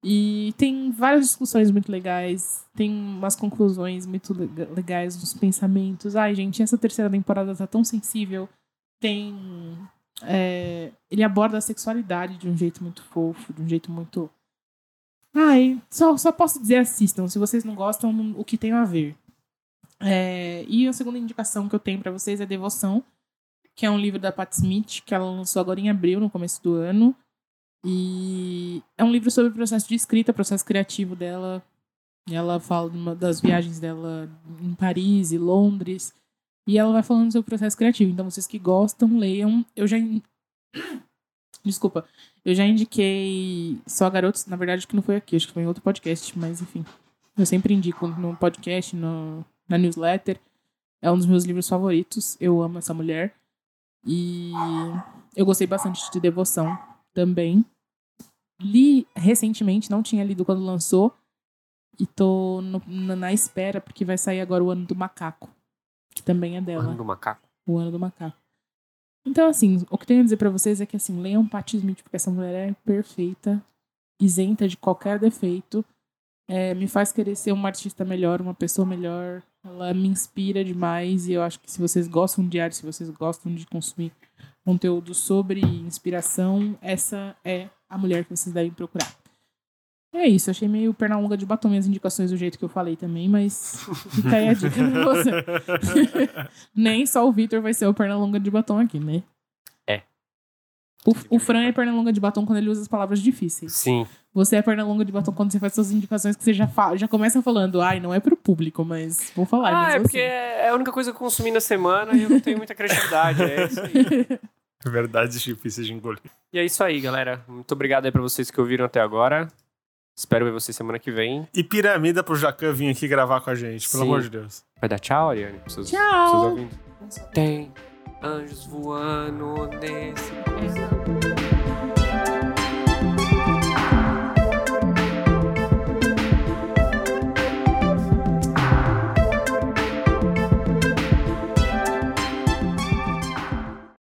E tem várias discussões muito legais, tem umas conclusões muito lega- legais dos pensamentos. Ai, gente, essa terceira temporada tá tão sensível. Tem. é, ele aborda a sexualidade de um jeito muito fofo, de um jeito muito. Ai, só, só posso dizer assistam. Se vocês não gostam, o que tem a ver. É, e a segunda indicação que eu tenho pra vocês é Devoção, que é um livro da Pat Smith, que ela lançou agora em abril, no começo do ano. E é um livro sobre o processo de escrita, processo criativo dela. Ela fala uma das viagens dela em Paris e Londres. E ela vai falando sobre o processo criativo. Então, vocês que gostam, leiam. Eu já. Desculpa. Eu já indiquei Só Garotos. Na verdade, que não foi aqui, acho que foi em outro podcast, mas enfim. Eu sempre indico no podcast, no, na newsletter. É um dos meus livros favoritos. Eu amo essa mulher. E eu gostei bastante de Devoção também. Li recentemente, não tinha lido quando lançou. E tô no- na, na espera, porque vai sair agora o Ano do Macaco. Que também é dela. Ano do macaco. O Ano do Macaco. Então, assim, o que tenho a dizer pra vocês é que, assim, leiam Patti Smith, porque essa mulher é perfeita, isenta de qualquer defeito. É, me faz querer ser uma artista melhor, uma pessoa melhor. Ela me inspira demais e eu acho que se vocês gostam de arte, se vocês gostam de consumir conteúdo sobre inspiração, essa é a mulher que vocês devem procurar. É isso, achei meio perna longa de batom minhas indicações do jeito que eu falei também, mas fica aí a dica pra você. Nem só o Victor vai ser o perna longa de batom aqui, né? O, o Fran é perna longa de batom quando ele usa as palavras difíceis. Sim. Você é perna longa de batom quando você faz suas indicações que você já, fa já começa falando, ai, não é pro público, mas vou falar. Ah, é porque assim. é a única coisa que eu consumi na semana e eu não tenho muita criatividade. É isso aí. Verdades difíceis de engolir. E é isso aí, galera. Muito obrigado aí pra vocês que ouviram até agora. Espero ver vocês semana que vem. E piramida pro Jacan vir aqui gravar com a gente, pelo Sim. amor de Deus. Vai dar tchau, Ariane? seus- Tchau. seus ouvintes? Tem anjos voando nesse.